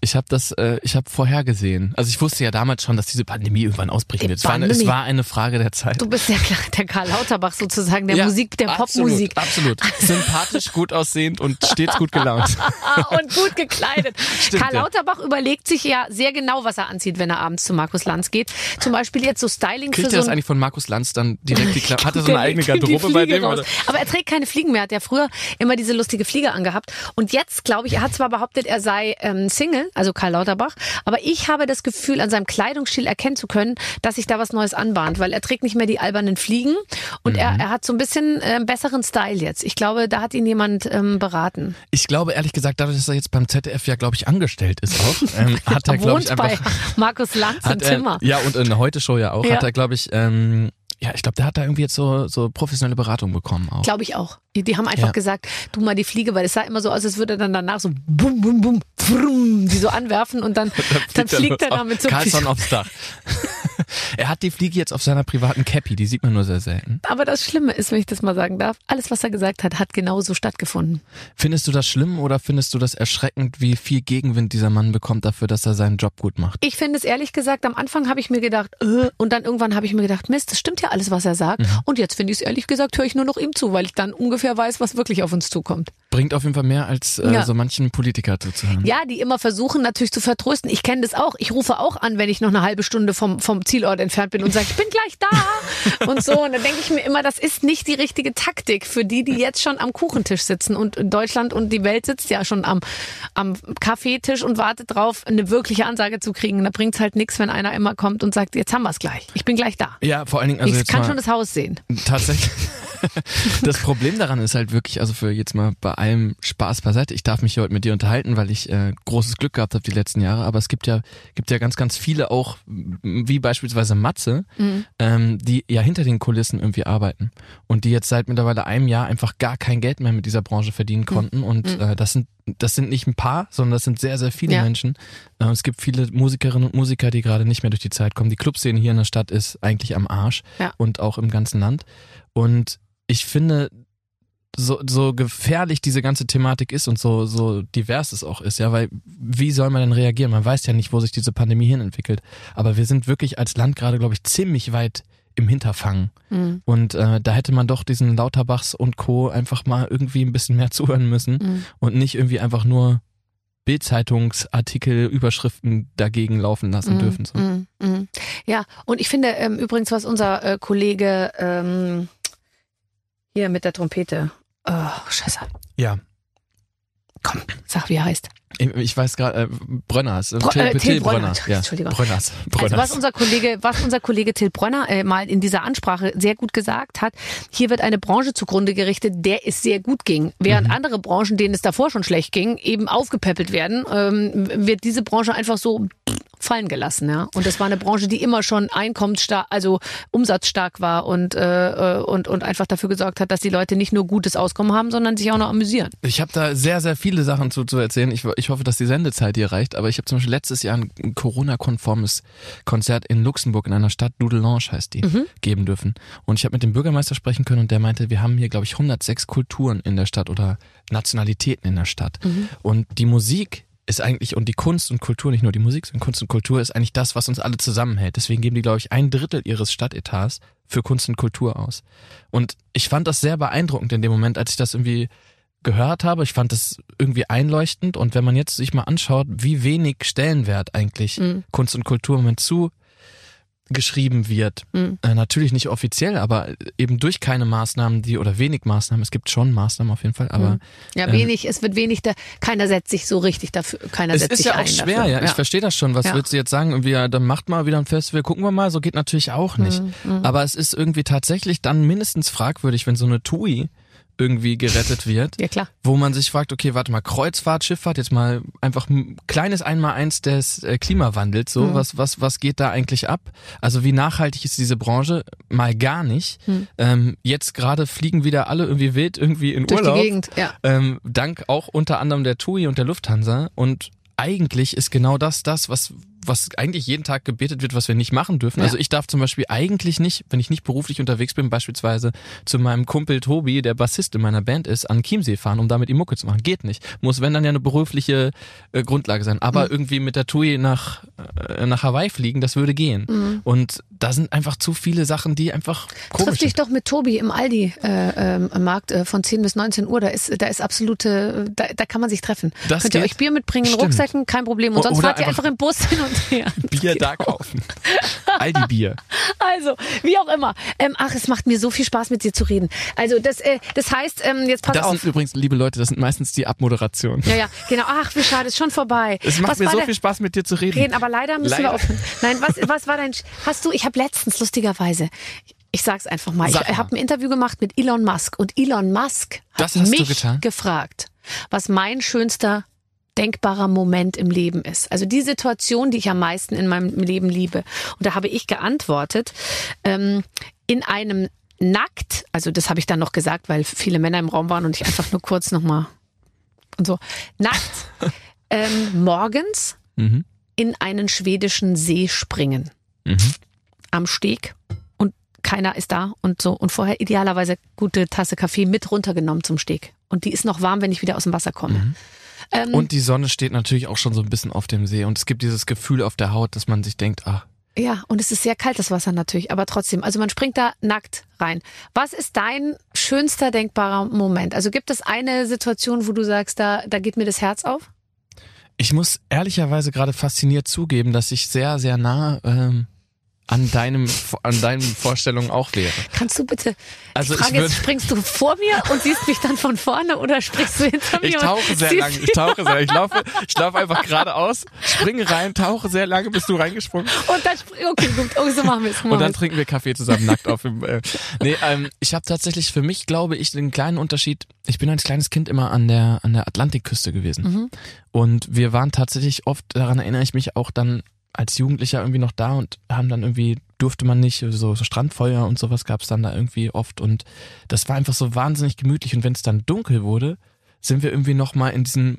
ich habe das, äh, ich habe vorhergesehen. Also ich wusste ja damals schon, dass diese Pandemie irgendwann ausbrechen wird. Es war, eine, es war eine Frage der Zeit. Du bist ja klar der Karl Lauterbach sozusagen, der Ja, Musik, der absolut, Popmusik. Absolut. Sympathisch, gut aussehend und stets gut gelaunt. Und gut gekleidet. Stimmt, Karl ja. Lauterbach überlegt sich ja sehr genau, was er anzieht, wenn er abends zu Markus Lanz geht. Zum Beispiel jetzt so Styling Kriegt für er das so eigentlich von Markus Lanz dann direkt die Klappe? Hat er so eine eigene Garderobe bei dem? raus. Oder? Aber er trägt keine Fliegen mehr. Er hat ja früher immer diese lustige Fliege angehabt. Und jetzt, glaube ich, er hat zwar behauptet, er sei ähm, Single, also Karl Lauterbach, aber ich habe das Gefühl, an seinem Kleidungsstil erkennen zu können, dass sich da was Neues anbahnt, weil er trägt nicht mehr die albernen Fliegen und er, Mhm. er hat so ein bisschen äh, besseren Style jetzt. Ich glaube, da hat ihn jemand ähm, beraten. Ich glaube ehrlich gesagt, dadurch, dass er jetzt beim ZDF ja, glaube ich, angestellt ist auch, ähm, hat er, Er glaube ich, bei einfach... Markus Lanz im Hat er, Zimmer. ja, und in der Heute-Show ja auch, Ja. hat er, glaube ich, ähm, ja, ich glaube, der hat da irgendwie jetzt so, so professionelle Beratung bekommen auch. Glaube ich auch. Die, die haben einfach Ja. gesagt, du mal die Fliege, weil es sah immer so aus, als würde er dann danach so bum, bum, bum, die so anwerfen und dann, dann fliegt er los damit so Carlson aufs Dach. er hat die Fliege jetzt auf seiner privaten Cappy, die sieht man nur sehr selten. Aber das Schlimme ist, wenn ich das mal sagen darf, alles, was er gesagt hat, hat genauso stattgefunden. Findest du das schlimm oder findest du das erschreckend, wie viel Gegenwind dieser Mann bekommt dafür, dass er seinen Job gut macht? Ich finde es ehrlich gesagt, am Anfang habe ich mir gedacht, äh, und dann irgendwann habe ich mir gedacht, Mist, das stimmt ja alles, was er sagt. Und jetzt finde ich es ehrlich gesagt, höre ich nur noch ihm zu, weil ich dann ungefähr weiß, was wirklich auf uns zukommt. Bringt auf jeden Fall mehr als äh, Ja. so manchen Politiker zuzuhören. Ja, die immer versuchen natürlich zu vertrösten. Ich kenne das auch. Ich rufe auch an, wenn ich noch eine halbe Stunde vom, vom Zielort entfernt bin und sage, ich bin gleich da und so. Und dann denke ich mir immer, das ist nicht die richtige Taktik für die, die jetzt schon am Kuchentisch sitzen. Und Deutschland und die Welt sitzt ja schon am, am Kaffeetisch und wartet drauf, eine wirkliche Ansage zu kriegen. Da bringt's halt nichts, wenn einer immer kommt und sagt, jetzt haben wir's gleich. Ich bin gleich da. Ja, vor allen Dingen, also ich kann schon das Haus sehen. tatsächlich. das Problem daran ist halt wirklich, also für jetzt mal bei allem Spaß beiseite, ich darf mich hier heute mit dir unterhalten, weil ich äh, großes Glück gehabt habe die letzten Jahre, aber es gibt ja, gibt ja ganz, ganz viele auch, wie beispielsweise Matze, Mhm. ähm, die ja hinter den Kulissen irgendwie arbeiten und die jetzt seit mittlerweile einem Jahr einfach gar kein Geld mehr mit dieser Branche verdienen konnten und Mhm. äh, das sind das sind nicht ein paar, sondern das sind sehr, sehr viele Ja. Menschen. Äh, es gibt viele Musikerinnen und Musiker, die gerade nicht mehr durch die Zeit kommen. Die Clubszene hier in der Stadt ist eigentlich am Arsch Ja. und auch im ganzen Land. Und ich finde, so, so gefährlich diese ganze Thematik ist und so, so divers es auch ist, ja, weil wie soll man denn reagieren? Man weiß ja nicht, wo sich diese Pandemie hin entwickelt. Aber wir sind wirklich als Land gerade, glaube ich, ziemlich weit im Hinterfangen. Mhm. Und äh, da hätte man doch diesen Lauterbachs und Co. einfach mal irgendwie ein bisschen mehr zuhören müssen Mhm. und nicht irgendwie einfach nur Bildzeitungsartikel, Überschriften dagegen laufen lassen Mhm, dürfen. So. mhm, mhm. Ja, und ich finde ähm, übrigens, was unser äh, Kollege ähm, hier mit der Trompete, oh, scheiße, Ja. komm, sag, wie er heißt. Ich, ich weiß gerade, äh, Brönners. Br- Till, äh, Till Brönner. Brönner. Ja. Entschuldigung. Brönners. Also Brönners. was unser Kollege, was unser Kollege Till Brenner äh, mal in dieser Ansprache sehr gut gesagt hat, hier wird eine Branche zugrunde gerichtet, der es sehr gut ging. Während Mhm. andere Branchen, denen es davor schon schlecht ging, eben aufgepäppelt werden, ähm, wird diese Branche einfach so fallen gelassen, ja. Und das war eine Branche, die immer schon einkommensstark, also umsatzstark war und äh, äh, und und einfach dafür gesorgt hat, dass die Leute nicht nur gutes Auskommen haben, sondern sich auch noch amüsieren. Ich habe da sehr, sehr viele Sachen zu, zu erzählen. Ich, ich hoffe, dass die Sendezeit hier reicht. Aber ich habe zum Beispiel letztes Jahr ein Corona-konformes Konzert in Luxemburg in einer Stadt, Dudelange heißt die, geben dürfen. Und ich habe mit dem Bürgermeister sprechen können und der meinte, wir haben hier, glaube ich, 106 Kulturen in der Stadt oder Nationalitäten in der Stadt. Und die Musik ist eigentlich, und die Kunst und Kultur, nicht nur die Musik, sondern Kunst und Kultur ist eigentlich das, was uns alle zusammenhält. Deswegen geben die, glaube ich, ein Drittel ihres Stadtetats für Kunst und Kultur aus. Und ich fand das sehr beeindruckend in dem Moment, als ich das irgendwie gehört habe. Ich fand das irgendwie einleuchtend. Und wenn man jetzt sich mal anschaut, wie wenig Stellenwert eigentlich Mhm. Kunst und Kultur im Moment zu geschrieben wird, Mhm. äh, natürlich nicht offiziell, aber eben durch keine Maßnahmen, die oder wenig Maßnahmen, es gibt schon Maßnahmen auf jeden Fall, aber Mhm. Ja, Ähm, wenig, es wird wenig da, keiner setzt sich so richtig dafür, keiner es setzt ist sich ja ein auch schwer, dafür. ja. Ich verstehe das schon. Was Ja. willst du jetzt sagen? Irgendwie, ja, dann macht mal wieder ein Festival, gucken wir mal. So geht natürlich auch nicht. Mhm, Aber es ist irgendwie tatsächlich dann mindestens fragwürdig, wenn so eine TUI irgendwie gerettet wird. Ja, klar. wo man sich fragt, okay, warte mal, Kreuzfahrt, Schifffahrt, jetzt mal einfach ein kleines Einmaleins des äh, Klimawandels, so, Mhm. was, was, was geht da eigentlich ab? Also wie nachhaltig ist diese Branche? Mal gar nicht. Mhm. Ähm, jetzt gerade fliegen wieder alle irgendwie wild irgendwie in Durch Urlaub. die Gegend, ja. Ähm, dank auch unter anderem der TUI und der Lufthansa und eigentlich ist genau das das, was was eigentlich jeden Tag gebetet wird, was wir nicht machen dürfen. Ja. Also ich darf zum Beispiel eigentlich nicht, wenn ich nicht beruflich unterwegs bin, beispielsweise zu meinem Kumpel Tobi, der Bassist in meiner Band ist, an Chiemsee fahren, um damit die Mucke zu machen. Geht nicht. Muss, wenn dann ja eine berufliche äh, Grundlage sein. Aber Mhm. irgendwie mit der TUI nach, äh, nach Hawaii fliegen, das würde gehen. Mhm. Und da sind einfach zu viele Sachen, die einfach komisch Triff dich doch mit Tobi im Aldi-Markt äh, von 10 bis 19 Uhr. Da ist, da ist absolute, da, da kann man sich treffen. Das Könnt ihr geht. euch Bier mitbringen, Stimmt. Rucksäcken, kein Problem. Und sonst oder fahrt ihr einfach im Bus hin und. Bier da kaufen. Aldi Bier. Also, wie auch immer. Ähm, ach, es macht mir so viel Spaß, mit dir zu reden. Also, das, äh, das heißt, ähm, jetzt pass Das auf. sind übrigens, liebe Leute, das sind meistens die Abmoderationen. Ja, ja, genau. Ach, wie schade, ist schon vorbei. Es macht Was mir so viel Spaß, mit dir zu reden. reden, aber leider müssen wir Leider. aufhören. Nein, was, was war dein, hast du, ich habe letztens lustigerweise, ich sag's einfach mal, Sag ich mal. habe ein Interview gemacht mit Elon Musk und Elon Musk hat Das mich gefragt, was mein schönster denkbarer Moment im Leben ist. Also die Situation, die ich am meisten in meinem Leben liebe. Und da habe ich geantwortet, ähm, in einem nackt, also das habe ich dann noch gesagt, weil viele Männer im Raum waren und ich einfach nur kurz nochmal und so, nackt, ähm, morgens Mhm. in einen schwedischen See springen. Mhm. Am Steg und keiner ist da und so. Und vorher idealerweise gute Tasse Kaffee mit runtergenommen zum Steg. Und die ist noch warm, wenn ich wieder aus dem Wasser komme. Ähm, Und die Sonne steht natürlich auch schon so ein bisschen auf dem See und es gibt dieses Gefühl auf der Haut, dass man sich denkt, ah, ja, und es ist sehr kaltes Wasser natürlich, aber trotzdem. Also man springt da nackt rein. Was ist dein schönster denkbarer Moment? Also gibt es eine Situation, wo du sagst, da, da geht mir das Herz auf? ich muss ehrlicherweise gerade fasziniert zugeben, dass ich sehr, sehr nah ähm, an deinem an deinen Vorstellungen auch wäre. Kannst du bitte, Also die ich Frage ist, würd- springst du vor mir und siehst mich dann von vorne oder springst du hinter mir? Ich tauche sehr lange. Ich tauche sehr. Ich laufe, ich laufe einfach geradeaus, springe rein, tauche sehr lange, bist du reingesprungen. Und dann okay, gut, okay, so machen wir es. Und dann trinken wir Kaffee zusammen nackt auf dem. Äh, nee, ähm, ich habe tatsächlich für mich, glaube ich, den kleinen Unterschied. Ich bin als kleines Kind immer an der an der Atlantikküste gewesen. Mhm. Und wir waren tatsächlich oft, daran erinnere ich mich auch dann als Jugendlicher irgendwie noch da und haben dann irgendwie, durfte man nicht, so, so Strandfeuer und sowas gab es dann da irgendwie oft und das war einfach so wahnsinnig gemütlich und wenn es dann dunkel wurde, sind wir irgendwie nochmal in diesem,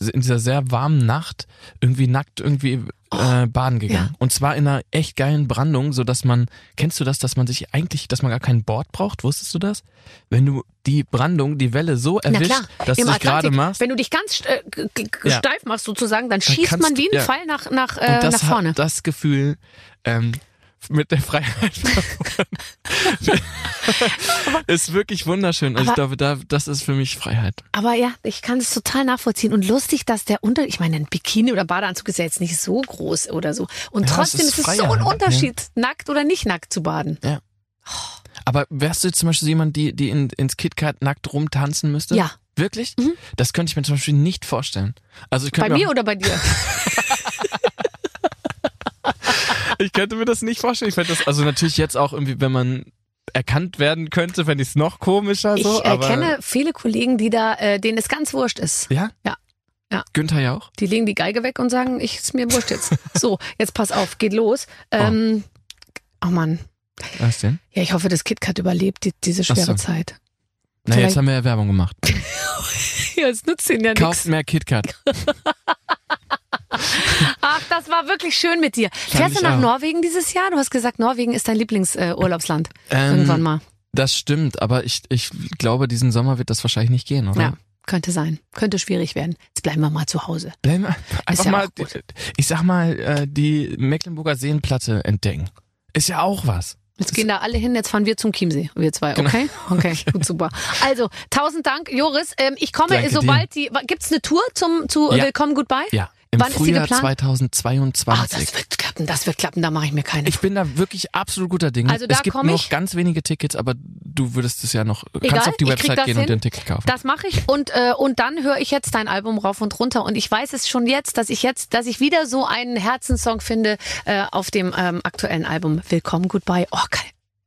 in dieser sehr warmen Nacht irgendwie nackt irgendwie äh, baden gegangen. ja. Und zwar in einer echt geilen Brandung, so dass man, kennst du das, dass man sich eigentlich, dass man gar kein Board braucht? Wusstest du das? Wenn du die Brandung, die Welle so erwischt, dass im du dich gerade machst. wenn du dich ganz äh, Ja. steif machst sozusagen, dann schießt kannst man wie ein ja. Pfeil nach, nach, äh, nach vorne. das Gefühl ähm, mit der Freiheit ist wirklich wunderschön. Also ich Aber- glaube, da, das ist für mich Freiheit. Aber ja, ich kann es total nachvollziehen. Und lustig, dass der Unter... Ich meine, ein Bikini oder Badeanzug ist ja jetzt nicht so groß oder so. Und Ja, trotzdem es ist ist es so ein? Unterschied, nackt oder nicht nackt zu baden. Aber wärst du jetzt zum Beispiel jemand, die, die in, ins KitKat nackt rumtanzen müsste? Ja. Wirklich? Mhm. Das könnte ich mir zum Beispiel nicht vorstellen. Also ich könnte, Bei mir, mir oder bei dir? ich könnte mir das nicht vorstellen. Ich fände das, also natürlich jetzt auch irgendwie, wenn man erkannt werden könnte, fände ich es noch komischer so. ich äh, kenne viele Kollegen, die da, äh, denen es ganz wurscht ist. Ja? Ja. Ja. Günther ja auch? Die legen die Geige weg und sagen, ich ist mir wurscht jetzt. So, jetzt pass auf, geht los. Ähm, oh Mann. Was denn? Ja, ich hoffe, das KitKat überlebt die, diese Ach so. schwere Zeit. Na, Vielleicht- jetzt haben wir ja Werbung gemacht. Ja, es nützt ihnen ja Kauft nichts. mehr KitKat. Ach, das war wirklich schön mit dir. Fährst ich du nach auch. Norwegen dieses Jahr? Du hast gesagt, Norwegen ist dein Lieblingsurlaubsland. Ähm, Irgendwann mal. Das stimmt, aber ich, ich glaube, diesen Sommer wird das wahrscheinlich nicht gehen, oder? Ja, könnte sein. Könnte schwierig werden. Jetzt bleiben wir mal zu Hause. Bleiben wir einfach ja mal, ich sag mal, äh, die Mecklenburger Seenplatte entdecken. Ist ja auch was. Jetzt gehen da alle hin, jetzt fahren wir zum Chiemsee, wir zwei, Genau. okay? Okay, gut, super. Also, tausend Dank, Joris. Ähm, ich komme, Danke sobald die, gibt's eine Tour zum, zu Ja. Willkommen Goodbye? Ja, im Wann ist Frühjahr geplant? 2022. Ah, das wird klappen, das wird klappen, da mache ich mir keine. ich bin da wirklich absolut guter Dinge. Also da es gibt noch ich. ganz wenige Tickets, aber du würdest es ja noch, Egal, kannst auf die Website gehen und hin. dir ein Ticket kaufen. Das mache ich und äh, und dann höre ich jetzt dein Album rauf und runter und ich weiß es schon jetzt, dass ich jetzt, dass ich wieder so einen Herzenssong finde äh, auf dem ähm, aktuellen Album Willkommen Goodbye. Oh geil,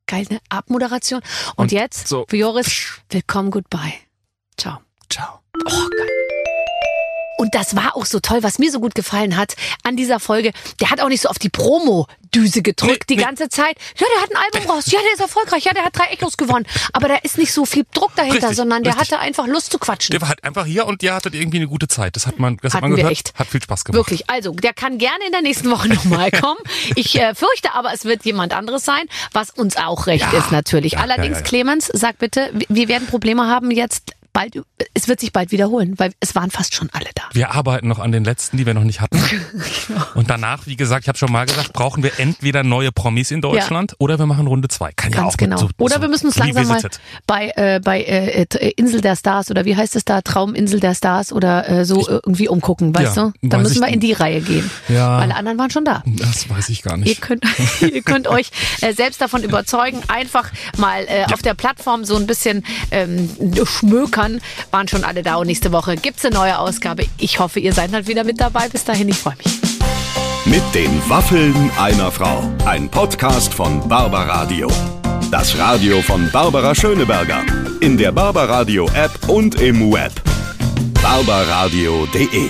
geil ne Abmoderation. Und, Und jetzt so. für Joris Willkommen Goodbye. Ciao. Ciao. Oh geil. Und das war auch so toll, was mir so gut gefallen hat an dieser Folge. Der hat auch nicht so auf die Promo-Düse gedrückt Nee, die nee. ganze Zeit. Ja, der hat ein Album raus. Ja, der ist erfolgreich. Ja, der hat drei Echos gewonnen. Aber da ist nicht so viel Druck dahinter, Richtig, sondern der richtig. hatte einfach Lust zu quatschen. Der war halt einfach hier und ihr hattet irgendwie eine gute Zeit. Das hat man, das hat man gehört. echt. Hat viel Spaß gemacht. Wirklich. Also, der kann gerne in der nächsten Woche nochmal kommen. Ich äh, fürchte aber, es wird jemand anderes sein, was uns auch recht ist natürlich. Ja, Allerdings, ja, ja. Clemens, sag bitte, wir werden Probleme haben jetzt bald, es wird sich bald wiederholen, weil es waren fast schon alle da. Wir arbeiten noch an den letzten, die wir noch nicht hatten. Und danach, wie gesagt, ich habe schon mal gesagt, brauchen wir entweder neue Promis in Deutschland oder wir machen Runde zwei. Kann ja Ganz auch genau. So, oder so wir müssen uns langsam mal bei, äh, bei äh, Insel der Stars oder wie heißt es da, Trauminsel der Stars oder äh, so äh, irgendwie umgucken, weißt Ja, du? Da müssen ich wir in die Reihe gehen. Ja. Alle anderen waren schon da. Das weiß ich gar Ihr nicht. könnt, ihr könnt euch äh, selbst davon überzeugen, einfach mal äh, auf der Plattform so ein bisschen ähm, schmökern. Waren schon alle da und nächste Woche gibt's eine neue Ausgabe. Ich hoffe, ihr seid dann wieder mit dabei. Bis dahin, ich freue mich. Mit den Waffeln einer Frau. Ein Podcast von Barbaradio. Das Radio von Barbara Schöneberger. In der Barbaradio App und im Web. barbaradio.de